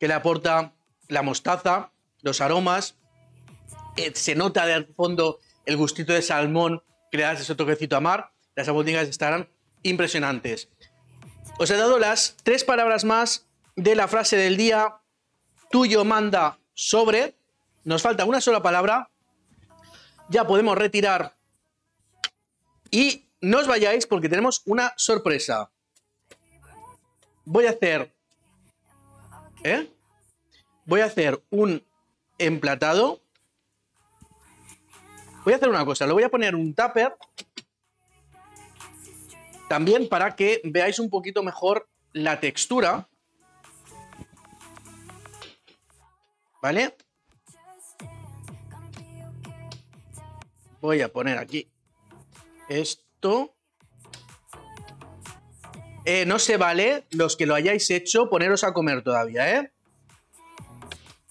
que le aporta la mostaza, los aromas, se nota de fondo el gustito de salmón que le das ese toquecito a mar. Las albóndigas estarán impresionantes. Os he dado las tres palabras más de la frase del día. Tuyo manda sobre. Nos falta una sola palabra. Ya podemos retirar. Y no os vayáis porque tenemos una sorpresa. Voy a hacer... ¿Eh? Voy a hacer un emplatado Voy a hacer una cosa, lo voy a poner un tupper también para que veáis un poquito mejor la textura. ¿Vale? Voy a poner aquí esto. Eh, no se vale, los que lo hayáis hecho, poneros a comer todavía, ¿eh?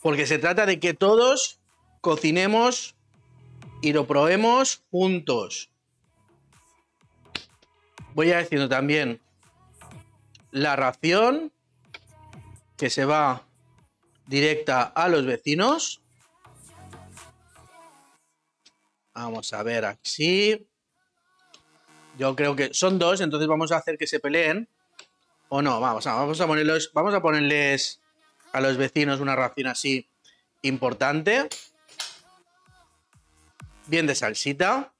Porque se trata de que todos cocinemos y lo probemos juntos. Voy a decirlo también la ración que se va directa a los vecinos. Vamos a ver aquí. Yo creo que son dos, entonces vamos a hacer que se peleen. O no, vamos, vamos a ponerlos, vamos a ponerles a los vecinos una ración así importante. Bien de salsita.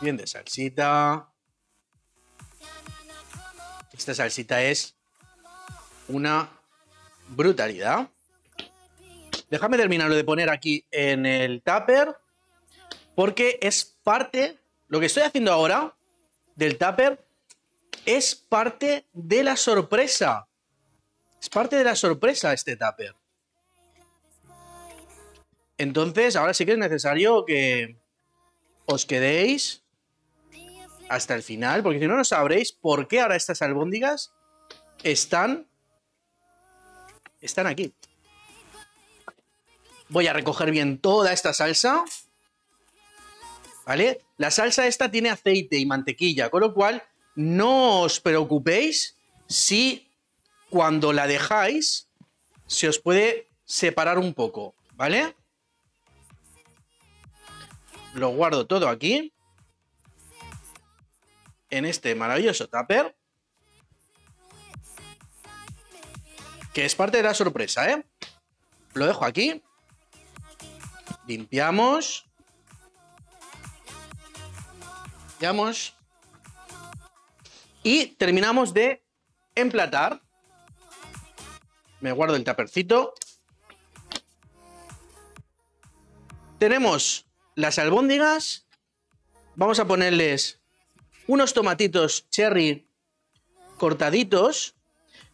Bien de salsita. Esta salsita es una brutalidad. Déjame terminarlo de poner aquí en el tupper. Porque es parte. Lo que estoy haciendo ahora del tupper es parte de la sorpresa. Es parte de la sorpresa este tupper. Entonces, ahora sí que es necesario que os quedéis hasta el final, porque si no, no sabréis por qué ahora estas albóndigas están, están aquí. Voy a recoger bien toda esta salsa. ¿Vale? La salsa esta tiene aceite y mantequilla, con lo cual no os preocupéis si cuando la dejáis se os puede separar un poco, ¿vale? Lo guardo todo aquí en este maravilloso tupper. Que es parte de la sorpresa, ¿eh? Lo dejo aquí. Limpiamos. Limpiamos. Y terminamos de emplatar. Me guardo el tapercito. Tenemos las albóndigas. Vamos a ponerles unos tomatitos cherry cortaditos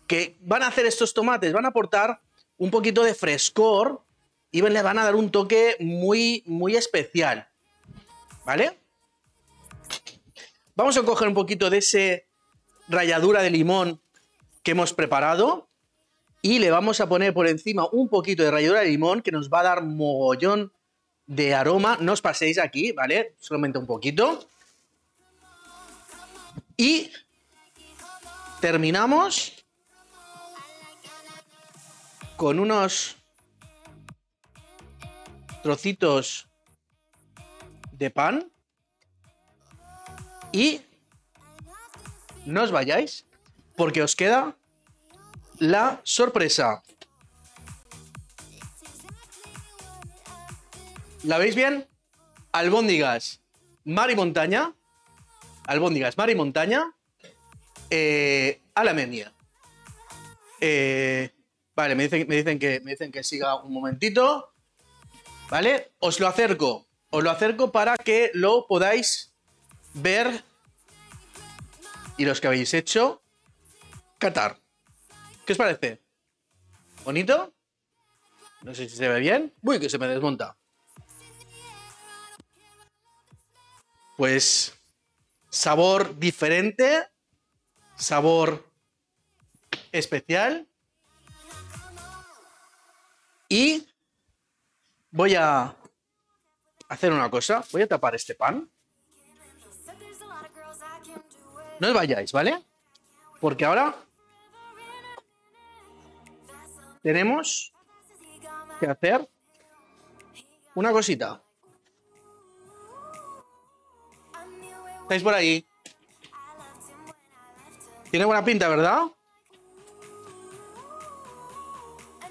que van a hacer estos tomates, van a aportar un poquito de frescor y le van a dar un toque muy, muy especial. ¿Vale? Vamos a coger un poquito de ese ralladura de limón que hemos preparado y le vamos a poner por encima un poquito de ralladura de limón que nos va a dar mogollón de aroma. No os paséis aquí, ¿vale? Solamente un poquito. Y terminamos con unos trocitos de pan y no os vayáis porque os queda la sorpresa. ¿La veis bien? Albóndigas, mar y montaña albóndigas, mar y montaña, eh, a la media. Eh, vale, me dicen, me, dicen que, me dicen que siga un momentito. ¿Vale? Os lo acerco. Os lo acerco para que lo podáis ver. Y los que habéis hecho, Qatar. ¿Qué os parece? ¿Bonito? No sé si se ve bien. Uy, que se me desmonta. Pues sabor diferente, sabor especial. Y voy a hacer una cosa, voy a tapar este pan. No os vayáis, ¿vale? Porque ahora tenemos que hacer una cosita. ¿Estáis por ahí? Tiene buena pinta, ¿verdad?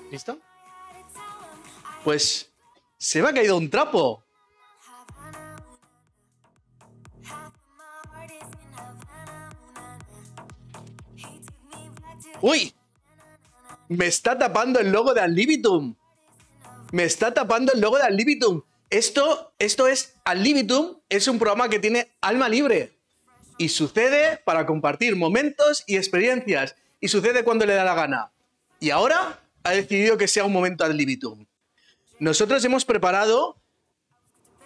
¿Listo? Pues se me ha caído un trapo. ¡Uy! Me está tapando el logo de Alibitum. Me está tapando el logo de Alibitum. Esto, esto es Al es un programa que tiene alma libre y sucede para compartir momentos y experiencias y sucede cuando le da la gana. Y ahora ha decidido que sea un momento Al Nosotros hemos preparado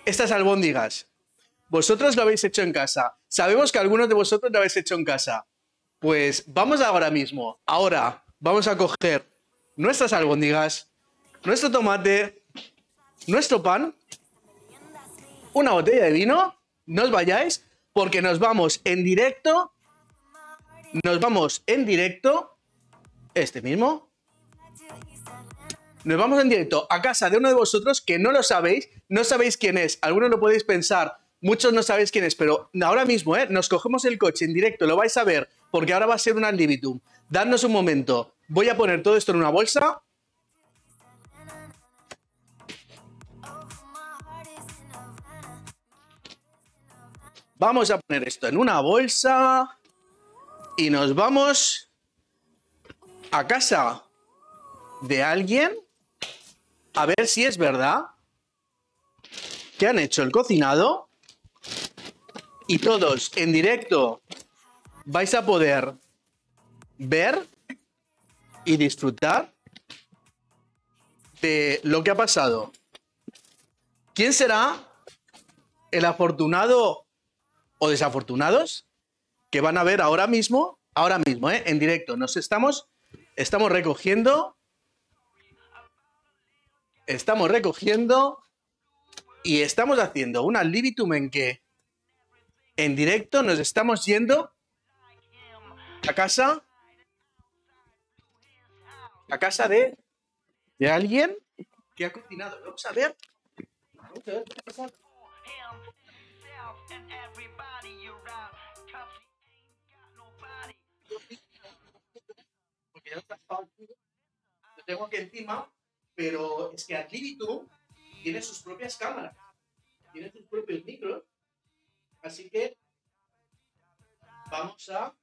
estas albóndigas. Vosotros lo habéis hecho en casa. Sabemos que algunos de vosotros lo habéis hecho en casa. Pues vamos ahora mismo. Ahora vamos a coger nuestras albóndigas, nuestro tomate, nuestro pan una botella de vino, no os vayáis, porque nos vamos en directo nos vamos en directo, este mismo, nos vamos en directo a casa de uno de vosotros que no lo sabéis, no sabéis quién es, algunos lo podéis pensar, muchos no sabéis quién es, pero ahora mismo, ¿eh? Nos cogemos el coche en directo, lo vais a ver, porque ahora va a ser un ad libitum. Dadnos un momento, voy a poner todo esto en una bolsa. Vamos a poner esto en una bolsa y nos vamos a casa de alguien a ver si es verdad que han hecho el cocinado y todos en directo vais a poder ver y disfrutar de lo que ha pasado. ¿Quién será el afortunado o desafortunados que van a ver ahora mismo, ahora mismo, ¿eh? en directo? Nos estamos, estamos recogiendo, estamos recogiendo y estamos haciendo una libitum en que en directo nos estamos yendo a casa a casa de de alguien que ha cocinado. Vamos a ver. Vamos a ver qué. Porque Lo tengo aquí encima, pero es que Adlibitum tiene sus propias cámaras, tiene sus propios micros, así que vamos a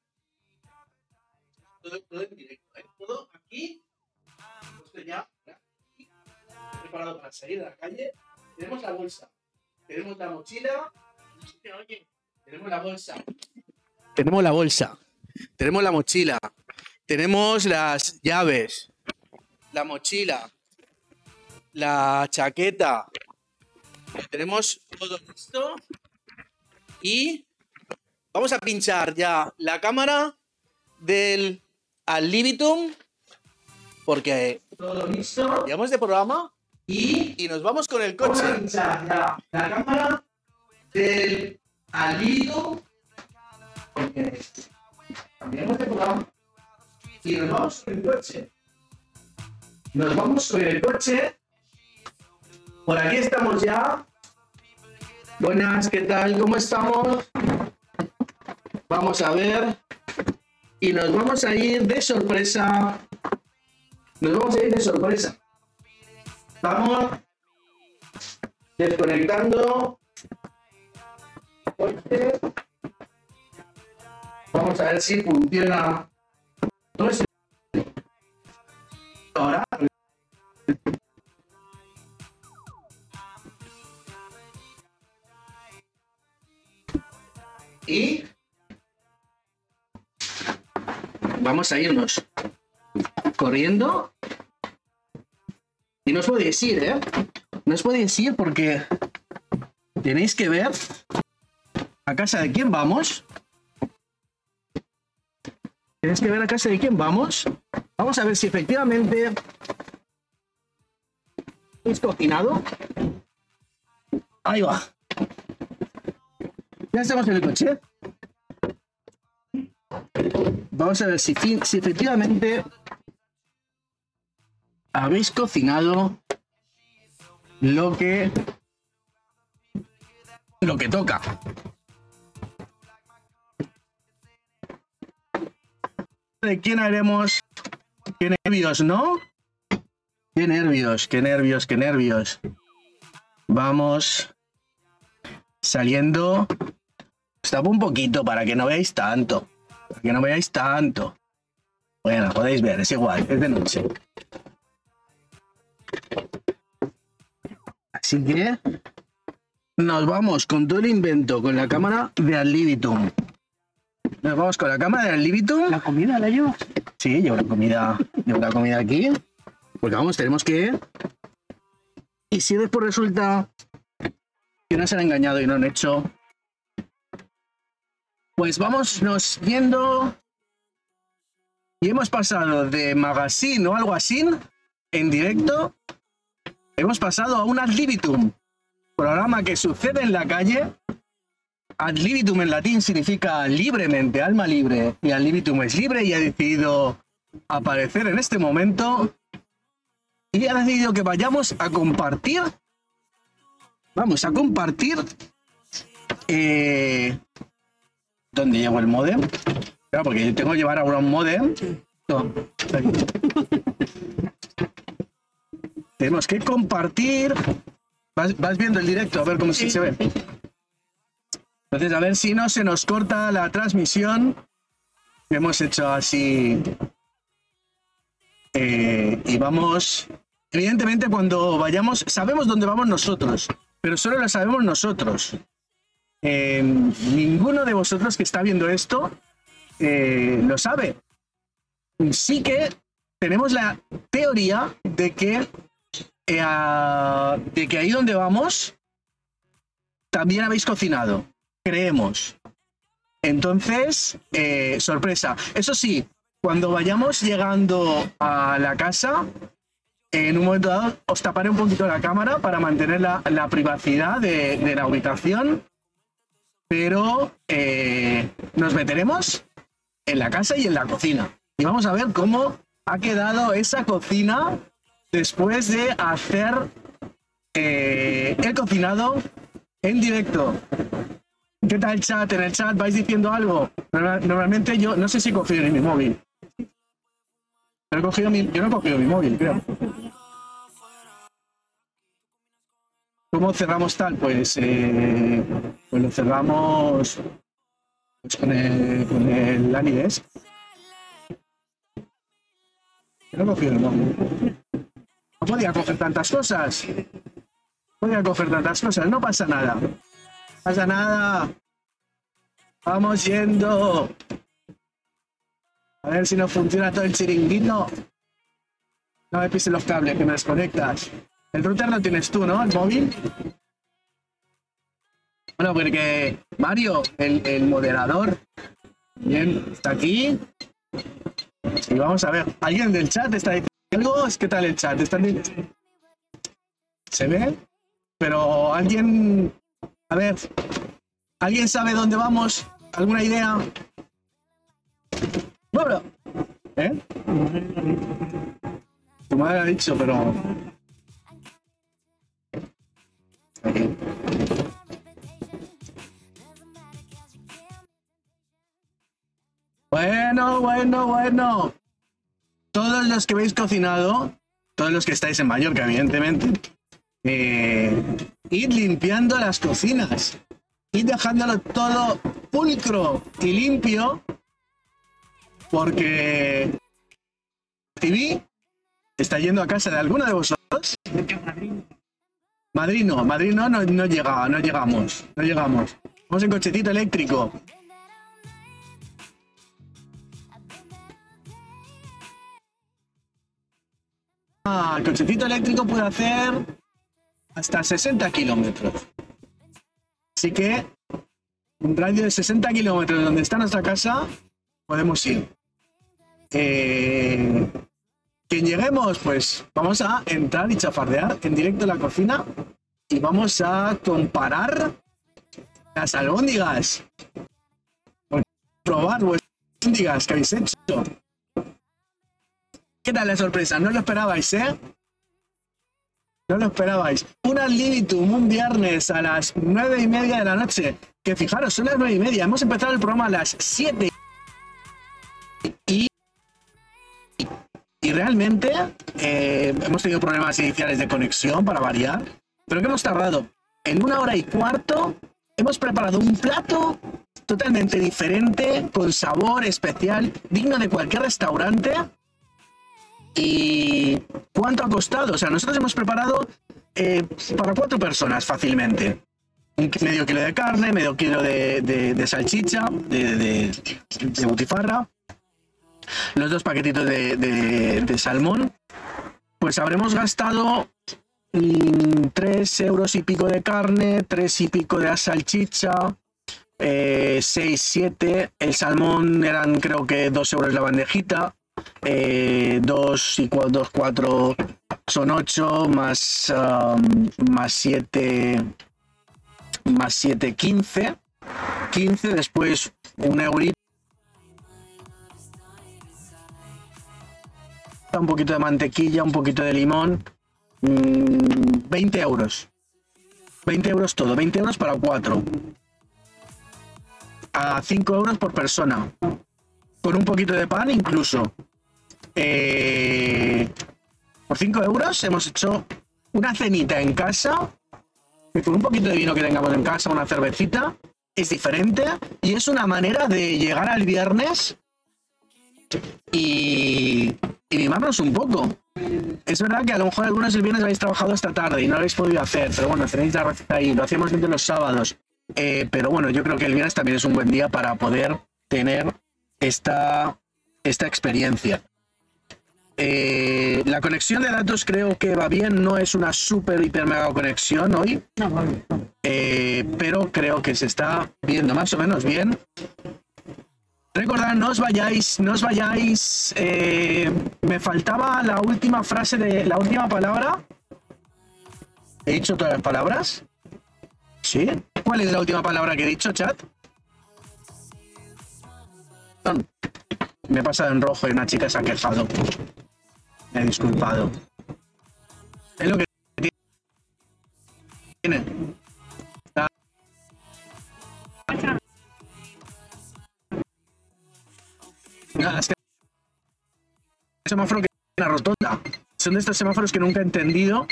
todo, todo en directo, ¿eh? todo aquí, puesto ya, aquí, preparado para salir a la calle. Tenemos la bolsa, tenemos la mochila, oye, tenemos la bolsa, tenemos la bolsa, tenemos la mochila, tenemos las llaves, la mochila, la chaqueta, tenemos todo listo. Y vamos a pinchar ya la cámara del al libitum porque todo listo, llegamos de programa y, y nos vamos con el coche. Vamos a pinchar ya la cámara del al libitum porque cambiamos de programa y nos vamos con el coche. Nos vamos con el coche. Por aquí estamos ya. Buenas, ¿qué tal? ¿Cómo estamos? Vamos a ver. Y nos vamos a ir de sorpresa. Nos vamos a ir de sorpresa. Vamos desconectando. Vamos a ver si funciona. Vamos a irnos corriendo. Y no os podéis ir, ¿eh? No os podéis ir porque tenéis que ver a casa de quién vamos. Tenéis que ver a casa de quién vamos. Vamos a ver si efectivamente es cocinado. Ahí va. Ya estamos en el coche. Vamos a ver si, si efectivamente habéis cocinado lo que lo que toca. ¿De quién haremos? Qué nervios, ¿no? Qué nervios, qué nervios, qué nervios. Vamos saliendo. Estaba un poquito para que no veáis tanto. Para que no veáis tanto. Bueno, podéis ver, es igual, es de noche. Así que nos vamos con todo el invento, con la cámara de Alibitum. Nos vamos con la cámara de Alibitum. ¿La comida la llevas? Sí, llevo la comida, llevo la comida aquí. Porque vamos, tenemos que. Y si después resulta que nos han engañado y no han hecho. Pues vámonos viendo. Y hemos pasado de magazine o algo así en directo. Hemos pasado a un ad libitum, programa que sucede en la calle ad libitum en latín significa libremente, alma libre, y ad libitum es libre y ha decidido aparecer en este momento y ha decidido que vayamos a compartir, vamos a compartir, eh, ¿dónde llevo el modem? Claro, porque yo tengo que llevar ahora un modem. No, Tenemos que compartir. Vas, vas viendo el directo, a ver cómo se ve. Entonces, a ver si no se nos corta la transmisión. Hemos hecho así. Eh, y vamos. Evidentemente, cuando vayamos, sabemos dónde vamos nosotros, pero solo lo sabemos nosotros. Eh, ninguno de vosotros que está viendo esto eh, lo sabe. Sí que tenemos la teoría de que, de que ahí donde vamos también habéis cocinado creemos. Entonces, eh, sorpresa. Eso sí, cuando vayamos llegando a la casa, en un momento dado os taparé un poquito la cámara para mantener la, privacidad de, la habitación, pero eh, nos meteremos en la casa y en la cocina. Y vamos a ver cómo ha quedado esa cocina después de hacer eh, el cocinado en directo. ¿Qué tal el chat? En el chat vais diciendo algo. Normalmente yo no sé si he cogido ni mi móvil. He cogido mi, yo no he cogido mi móvil, creo. ¿Cómo cerramos tal? Pues, eh, pues lo cerramos con el, con el Anides. No he cogido el. No podía coger tantas cosas. No podía coger tantas cosas. No pasa nada pasa nada. Vamos yendo. A ver si no funciona todo el chiringuito. No me pises los cables que me desconectas. El router lo tienes tú, ¿no? El móvil. Bueno, porque Mario, el, moderador, bien, está aquí. Y vamos a ver, ¿alguien del chat está diciendo algo? ¿Qué tal el chat? ¿Están... ¿Se ve? Pero alguien a ver, ¿alguien sabe dónde vamos? ¿Alguna idea? Bueno, ¿eh? Tu madre ha dicho, pero. Bueno, bueno, bueno. Todos los que habéis cocinado, todos los que estáis en Mallorca, evidentemente, eh, ir limpiando las cocinas, ir dejándolo todo pulcro y limpio, porque TV está yendo a casa de alguno de vosotros. Madrid no, Madrid no, no, no llega, no llegamos, no llegamos. Vamos en cochecito eléctrico. Ah, el cochecito eléctrico puede hacer hasta 60 kilómetros. Así que un radio de 60 kilómetros de donde está nuestra casa, podemos ir. Eh, quien lleguemos, pues vamos a entrar y chafardear en directo en la cocina y vamos a comparar las albóndigas. Probar vuestras albóndigas que habéis hecho. ¿Qué tal la sorpresa? No lo esperabais, ¿eh? No lo esperabais. Un al un viernes a las nueve y media de la noche. Que fijaros, son las nueve y media. Hemos empezado el programa a las siete. Y, y realmente eh, hemos tenido problemas iniciales de conexión para variar. Pero que hemos tardado en una hora y cuarto. Hemos preparado un plato totalmente diferente, con sabor especial, digno de cualquier restaurante ¿Y cuánto ha costado? O sea, nosotros hemos preparado eh, para cuatro personas fácilmente. Medio kilo de carne, medio kilo de, salchicha, de, butifarra, los dos paquetitos de, salmón. Pues habremos gastado mm, tres euros y pico de carne, tres y pico de salchicha, eh, seis, siete. El salmón eran creo que dos euros la bandejita. 2 eh, y 2, 4 son 8, más, um, más 7, más 7, 15. 15, después un eurito. Un poquito de mantequilla, un poquito de limón. 20 mm, euros. 20 euros todo, 20 euros para 4. A 5 euros por persona. Con un poquito de pan incluso. Eh, por 5 euros hemos hecho una cenita en casa. con un poquito de vino que tengamos en casa, una cervecita, es diferente y es una manera de llegar al viernes y, y mimarnos un poco. Es verdad que a lo mejor algunos el viernes habéis trabajado esta tarde y no lo habéis podido hacer, pero bueno, tenéis la receta ahí, lo hacemos desde los sábados. Eh, pero bueno, yo creo que el viernes también es un buen día para poder tener esta, esta experiencia. Eh, la conexión de datos creo que va bien, no es una super hiper mega conexión hoy, eh, pero creo que se está viendo más o menos bien. Recordad, no os vayáis, no os vayáis. Eh, me faltaba la última frase de la última palabra. ¿He dicho todas las palabras? ¿Sí? ¿Cuál es la última palabra que he dicho, chat? Me he pasado en rojo y una chica se ha quejado. Me he disculpado. Es lo que tiene. semáforo que una rotonda. Son de estos semáforos que nunca he entendido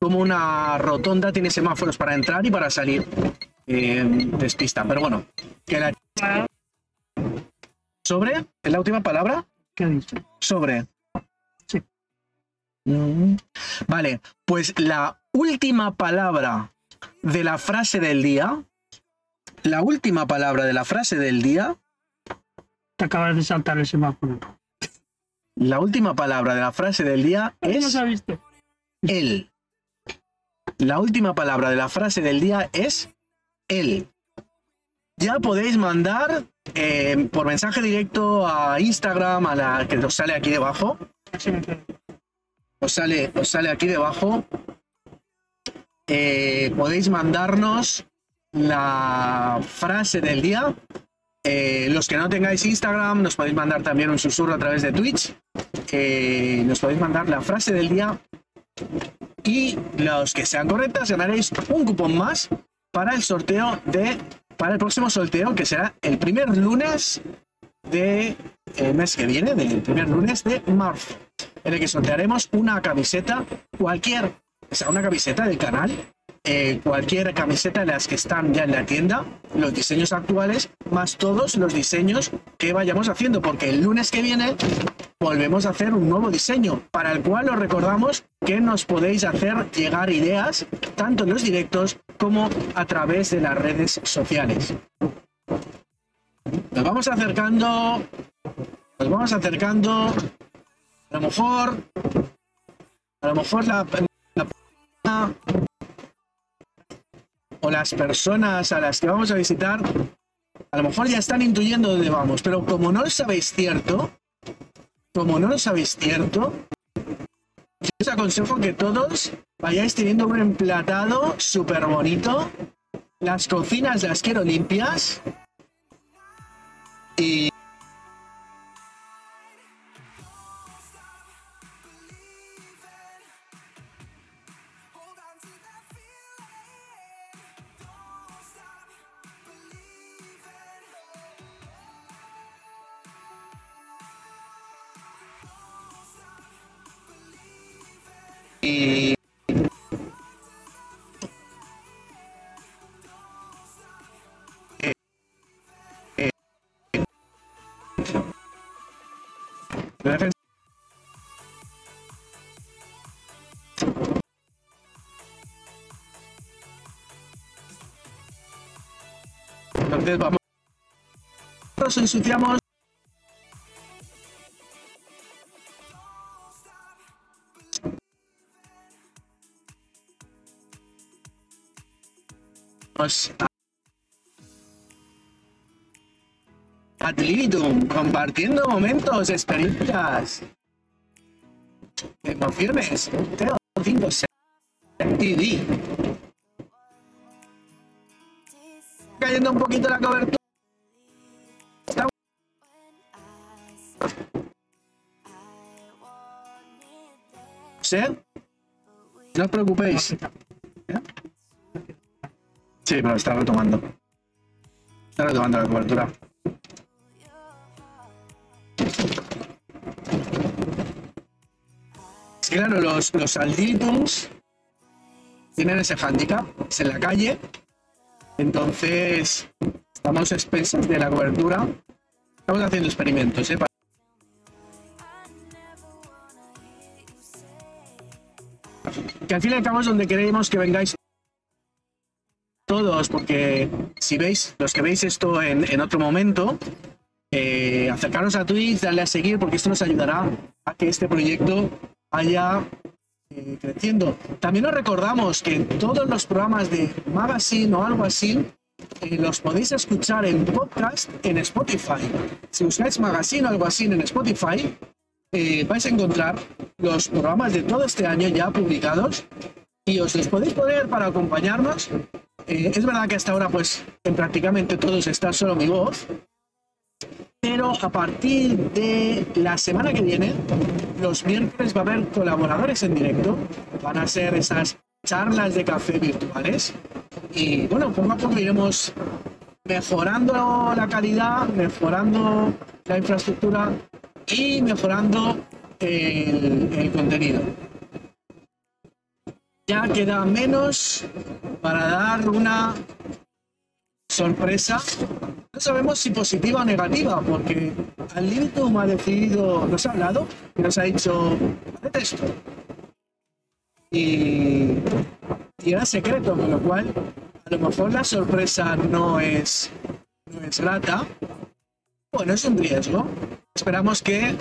cómo una rotonda tiene semáforos para entrar y para salir. Eh, despista, pero bueno. Que la... ¿Sobre? ¿Es la última palabra? ¿Qué ha dicho? Sobre. Sí. Mm. Vale, pues la última palabra de la frase del día. La última palabra de la frase del día te acabas de saltar el semáforo. La última palabra de la frase del día es. ¿Cómo visto? Él. La última palabra de la frase del día es él. Ya podéis mandar eh, por mensaje directo a Instagram, a la que os sale aquí debajo. Os sale, os sale aquí debajo. Eh, podéis mandarnos la frase del día eh, los que no tengáis Instagram, nos podéis mandar también un susurro a través de Twitch. Nos podéis mandar la frase del día. Y los que sean correctas ganaréis un cupón más para el sorteo de. Para el próximo sorteo, que será el primer lunes de el mes que viene, del primer lunes de marzo, en el que sortearemos una camiseta, cualquier, o sea, una camiseta del canal eh, cualquier camiseta de las que están ya en la tienda, los diseños actuales, más todos los diseños que vayamos haciendo, porque el lunes que viene volvemos a hacer un nuevo diseño, para el cual os recordamos que nos podéis hacer llegar ideas, tanto en los directos como a través de las redes sociales. Nos vamos acercando, nos vamos acercando, a lo mejor, a lo mejor la, la o las personas a las que vamos a visitar, a lo mejor ya están intuyendo dónde vamos, pero como no lo sabéis cierto, como no lo sabéis cierto, os aconsejo que todos vayáis teniendo un emplatado súper bonito. Las cocinas las quiero limpias. Y Entonces vamos. Nos ensuciamos Adlitum, compartiendo momentos, experiencias, emociones. Teo 5 TV. cayendo un poquito la cobertura. ¿Sí? No os preocupéis. Sí, pero está retomando. Está retomando la cobertura. Claro, los, los tienen ese handicap, es en la calle. Entonces, estamos expensas de la cobertura. Estamos haciendo experimentos, ¿eh? Que al fin y al cabo es donde queremos que vengáis todos, porque si veis, los que veis esto en, en otro momento, eh, acercaros a Twitch, darle a seguir, porque esto nos ayudará a que este proyecto vaya eh, creciendo. También os recordamos que todos los programas de Magazine o algo así eh, los podéis escuchar en podcast en Spotify. Si buscáis Magazine o algo así en Spotify, eh, vais a encontrar los programas de todo este año ya publicados y os los podéis poner para acompañarnos. Eh, es verdad que hasta ahora, pues, en prácticamente todos está solo mi voz, pero a partir de la semana que viene, los miércoles va a haber colaboradores en directo. Van a ser esas charlas de café virtuales. Y bueno, poco a poco iremos mejorando la calidad, mejorando la infraestructura y mejorando el, contenido. Ya queda menos para dar una sorpresa no sabemos si positiva o negativa, porque al Limitum ha decidido, nos ha hablado y nos ha dicho, esto. Y, y era secreto, con lo cual a lo mejor la sorpresa no es, no es grata. Bueno, es un riesgo. Esperamos que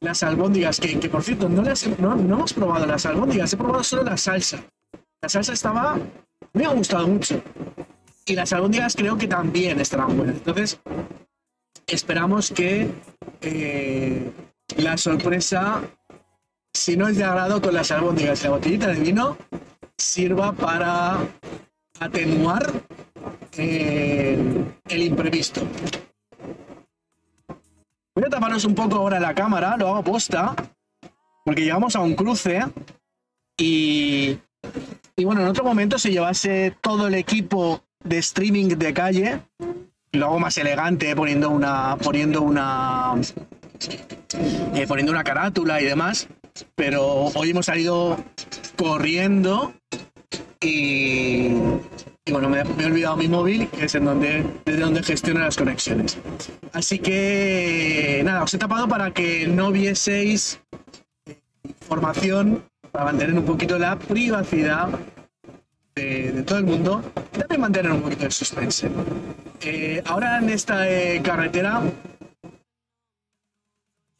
las albóndigas, que, que por cierto, no, las, no, no hemos probado las albóndigas, he probado solo la salsa. La salsa estaba, me ha gustado mucho y las albóndigas creo que también estarán buenas. Entonces, esperamos que eh, la sorpresa, si no es de agrado con las albóndigas y la botellita de vino, sirva para atenuar eh, el imprevisto. Voy a taparnos un poco ahora la cámara, lo hago posta, porque llegamos a un cruce y, y bueno, en otro momento si llevase todo el equipo de streaming de calle, lo hago más elegante poniendo una poniendo una eh, poniendo una carátula y demás, pero hoy hemos salido corriendo y, y bueno, me, me he olvidado mi móvil, que es en donde, desde donde gestiono las conexiones. Así que nada, os he tapado para que no vieseis información, para mantener un poquito la privacidad de, todo el mundo también mantener un poquito de suspense. Eh, ahora en esta eh, carretera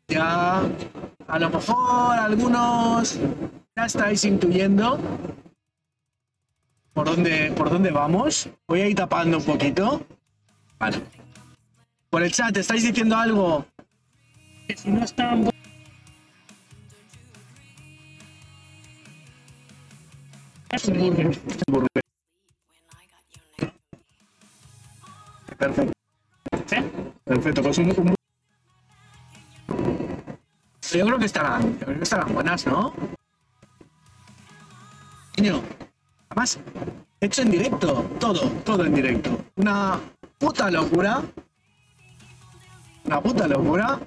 ya a lo mejor algunos ya estáis intuyendo por dónde, por dónde vamos. Voy a ir tapando un poquito. Por el chat, ¿estáis diciendo algo? Que si no están Perfecto. ¿Sí? Perfecto, pues un, Yo creo que estarán, yo creo que estarán buenas, ¿no? Niño, además, hecho en directo, todo, todo en directo. Una puta locura. Una puta locura.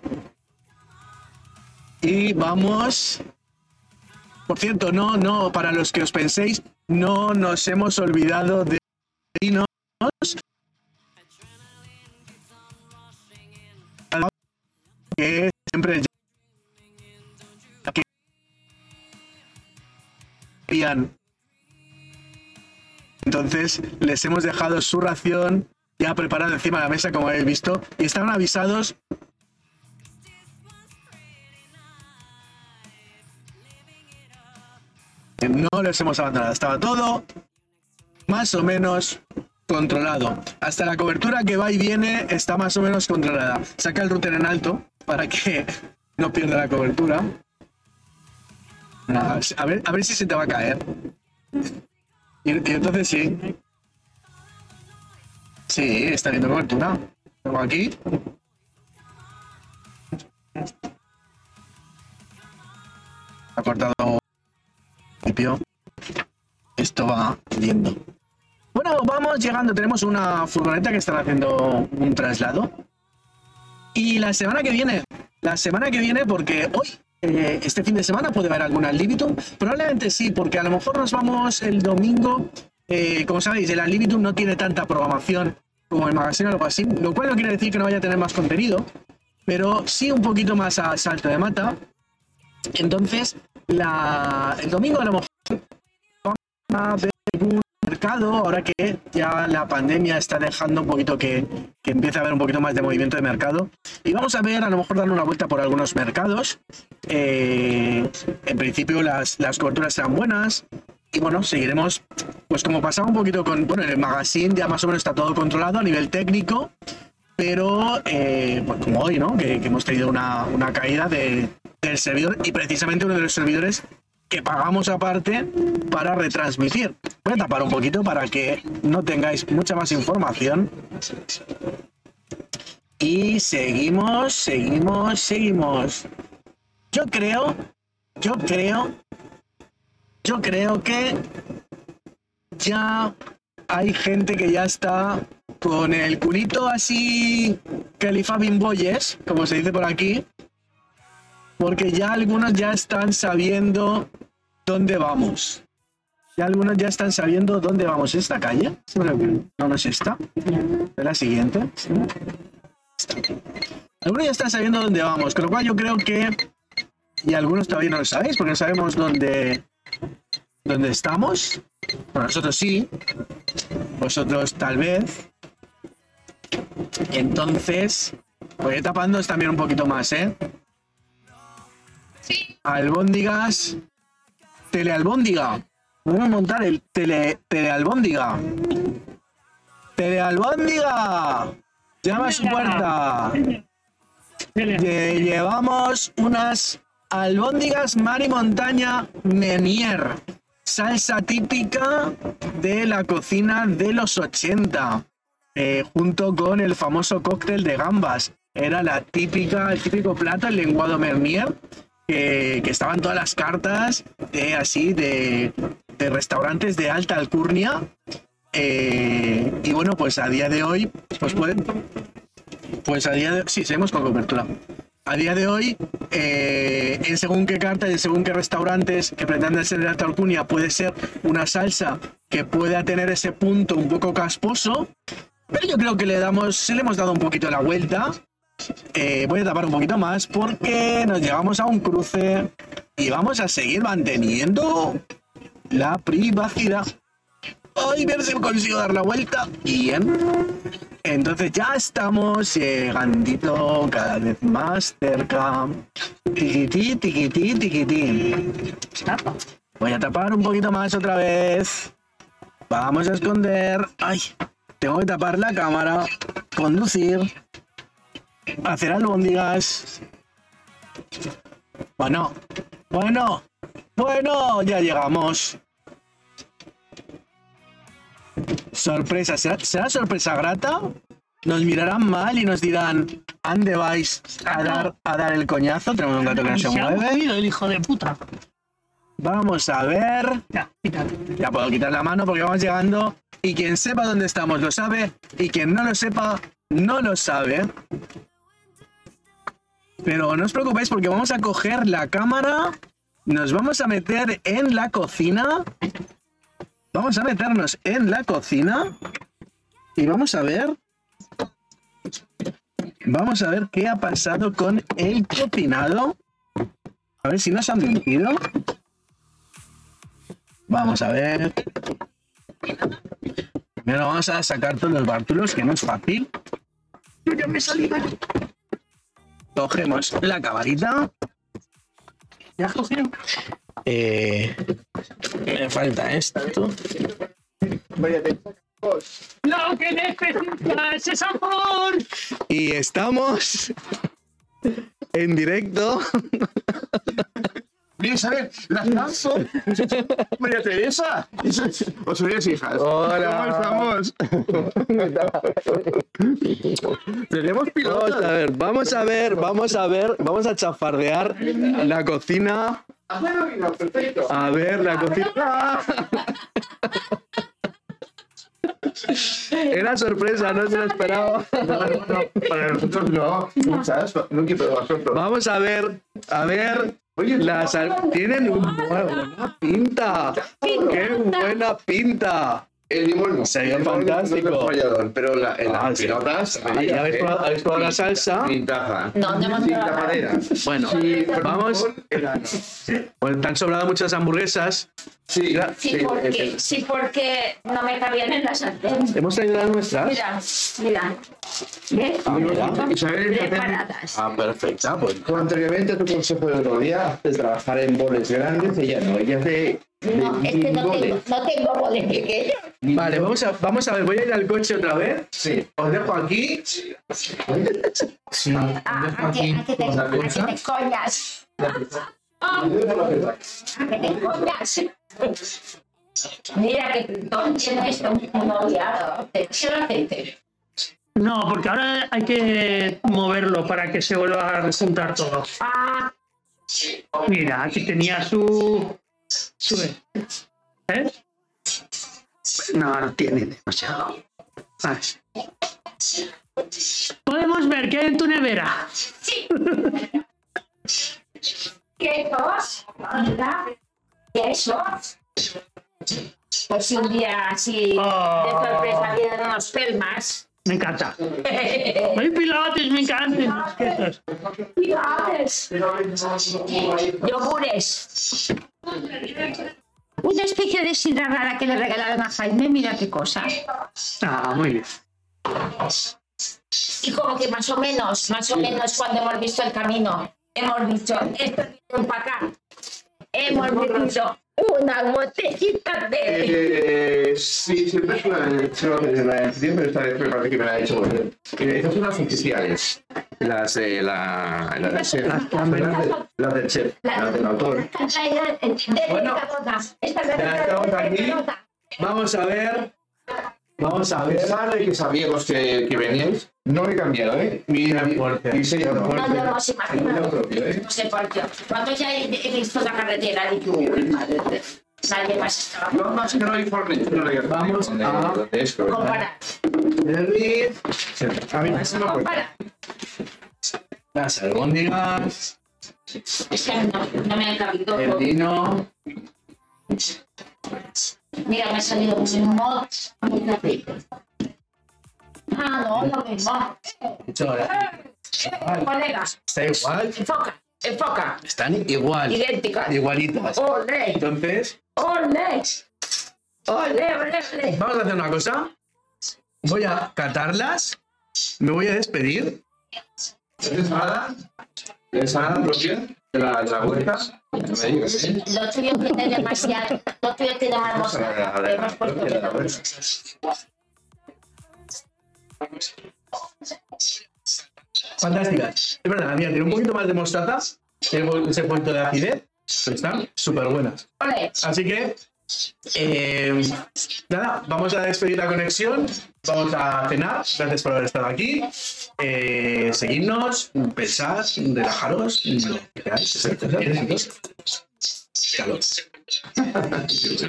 Y vamos. Por cierto, no, no, para los que os penséis, no nos hemos olvidado de que siempre. Entonces les hemos dejado su ración ya preparada encima de la mesa, como habéis visto, y estaban avisados. No les hemos abandonado, estaba todo más o menos controlado. Hasta la cobertura que va y viene está más o menos controlada. Saca el router en alto para que no pierda la cobertura. A ver, a ver, si se te va a caer. Y, entonces sí. Sí, está viendo cobertura. Tengo aquí. Ha cortado Esto va viendo. Bueno, vamos llegando. Tenemos una furgoneta que están haciendo un traslado. Y la semana que viene, la semana que viene, porque hoy, eh, este fin de semana, puede haber alguna al Libitum. Probablemente sí, porque a lo mejor nos vamos el domingo. Eh, como sabéis, el Libitum no tiene tanta programación como el magazine o algo así, lo cual no quiere decir que no vaya a tener más contenido, pero sí un poquito más a salto de mata. Entonces, el domingo a lo mejor vamos a ver un mercado, ahora que ya la pandemia está dejando un poquito que, que empiece a haber un poquito más de movimiento de mercado. Y vamos a ver, a lo mejor darle una vuelta por algunos mercados. Eh, en principio las, las coberturas serán buenas. Y bueno, seguiremos, pues como pasaba un poquito con, bueno, en el magazine ya más o menos está todo controlado a nivel técnico, pero eh, pues como hoy, ¿no? Que, que hemos tenido una, una caída de, del servidor y precisamente uno de los servidores que pagamos aparte para retransmitir. Voy a tapar un poquito para que no tengáis mucha más información. Y seguimos, seguimos, seguimos. Yo creo, yo creo, yo creo que ya hay gente que ya está con el culito así califa bimboyes, como se dice por aquí, porque ya algunos ya están sabiendo dónde vamos. Ya algunos ya están sabiendo dónde vamos. ¿Esta calle? No, no es esta. Es la siguiente. Algunos ya están sabiendo dónde vamos, con lo cual yo creo que... Y algunos todavía no lo sabéis, porque sabemos dónde, dónde estamos. Bueno, nosotros sí. Vosotros tal vez. Entonces, voy tapando también un poquito más, ¿eh? Albóndigas. Telealbóndiga. Vamos a montar el tele, telealbóndiga. Telealbóndiga. Llama a su puerta. Lle- llevamos unas albóndigas mar y montaña Menier. Salsa típica de la cocina de los 80. eh, junto con el famoso cóctel de gambas. Era la típica, el típico plato, el lenguado Mernier, que, estaban todas las cartas de así de, de restaurantes de alta alcurnia. Eh, y bueno, pues a día de hoy, pues pueden, pues a día de sí, seguimos con cobertura. A día de hoy, eh, en según qué carta y según qué restaurantes que pretendan ser de alta alcurnia, puede ser una salsa que pueda tener ese punto un poco casposo, pero yo creo que le damos, se le hemos dado un poquito la vuelta. Eh, voy a tapar un poquito más porque nos llevamos a un cruce y vamos a seguir manteniendo la privacidad. Ay, ver si consigo dar la vuelta. Bien. Entonces ya estamos llegandito cada vez más cerca. Tiquití, tiquití, tiquití. Voy a tapar un poquito más otra vez. Vamos a esconder. Ay, tengo que tapar la cámara. Conducir. Hacer albóndigas. Bueno, bueno, bueno, ya llegamos. Sorpresa, ¿será, será sorpresa grata? Nos mirarán mal y nos dirán, ¿ande vais a dar, a dar el coñazo? Tenemos un gato que no se mueve. el hijo de puta. Vamos a ver. Ya. Ya puedo quitar la mano porque vamos llegando. Y quien sepa dónde estamos lo sabe. Y quien no lo sepa, no lo sabe. Pero no os preocupéis porque vamos a coger la cámara. Nos vamos a meter en la cocina. Vamos a meternos en la cocina. Y vamos a ver. Vamos a ver qué ha pasado con el cocinado. A ver si nos han mentido. Vamos a ver. Primero vamos a sacar todos los bártulos, que no es fácil. Yo ya me de aquí. Cogemos la cabarita. ¿Ya has cogido? Eh, me falta esto. Lo que necesitas es amor. Y estamos en directo. María Isabel, las lanzo. María Teresa. Os sois hijas. Hola. ¿Cómo estamos? Tenemos Vamos pilotos. a ver, vamos a ver, vamos a ver, vamos a chafardear la cocina. Perfecto. A ver, la cocina. Era sorpresa, no se lo esperaba. Para nosotros no. Muchas. No quiero vosotros. Vamos a ver, a ver. Oye, Las al- tienen un buena pinta. ¡Qué buena pinta! El limón no. Se ve El limón no es fantástico. fallador, pero la, en Ah, las sí. Ah, ¿ya habéis probado- habéis probado la salsa? Sin taza. No, no hemos. Bueno, Sí, vamos. favor. Pues te han sobrado muchas hamburguesas. Sí, Sí, sí, porque, el- sí, porque no me cabían en la sartén. Hemos traído las nuestras. Mira, mira. ¿Ves? Ah, mira. Isabel, Preparadas. Ah, perfecta. Pues Contrariamente a tu consejo del otro día de trabajar en boles grandes, ella no, ella es de, de No, es que no boles. tengo, no tengo boles pequeños. Vale, vamos a, vamos a ver, voy a ir al coche otra vez. Sí. Os dejo aquí. Sí, os Ah, dejo a que, a que te, con la a que te coñas. A que te coñas. Mira que Don tiene esto un odiado. El aceite. No, porque ahora hay que moverlo para que se vuelva a resentar todo. Ah, Mira, aquí tenía su. ¿Eh? No, no tiene demasiado. Podemos ver qué hay en tu nevera. sí. ¿Qué sos? Anda. ¿Qué sos? Pues si un día así de Oh. sorpresa vienen unos pelmas. Me encanta. Hay pilotes, me encantan. ¿Qué es eso? Pilates. Yogures. Una especie de sidra rara que le regalaron a Jaime, mira qué cosa. Ah, muy bien. Y como que más o menos, más o menos cuando hemos visto el camino, hemos dicho, esto es para acá. Hemos visto una botellita de... Eh, sí, siempre es una, en la edición, pero esta vez me parece que me la ha hecho volver. Eh, Estas son las oficiales. Las de la, la del chef. Las de- las del chef, las del autor. De- de Bueno, de. Vamos a ver. Vamos a ver. que sabíamos que, que veníais, no he cambiado, ¿eh? Mi, diseño no. No, no, no, se propio, ¿eh? No sé por qué. Cuando ya he, visto la carretera, madre Nadie más estaba. No, no, es que no hay informe. No hay Vamos a-. Derby, A mí me. Compara. las albóndigas, Es que no, no me han cabido. el vino. Mira, me ha salido un mod. muy aceite. Ah, no, lo mismo. Ahora. Colega, Está igual. enfoca, enfoca. Están igual. Idénticas. Igualitas. Ole, Entonces, ole. Ole, ole, ole. vamos a hacer una cosa. Voy a catarlas. Me voy a despedir. ¿Es ensalada? ¿La ensalada propia de la, de la huerta? Digas, ¿eh? Lo tuyo tiene demasiado. Lo tuyo tiene más Vamos a ver, a mosca. ver, Hemos puesto huerta. Fantásticas. Es verdad, mira, tiene un poquito más de mostaza. Tiene ese punto de acidez. Pero están súper buenas. Así que, eh, nada, vamos a despedir la conexión. Vamos a cenar. Gracias por haber estado aquí. Eh, seguidnos, pensad, relajaros. lo que queráis. Calor.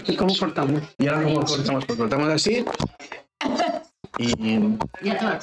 ¿Y cómo cortamos? Y ahora, ¿cómo cortamos? Pues cortamos así. Y Ya.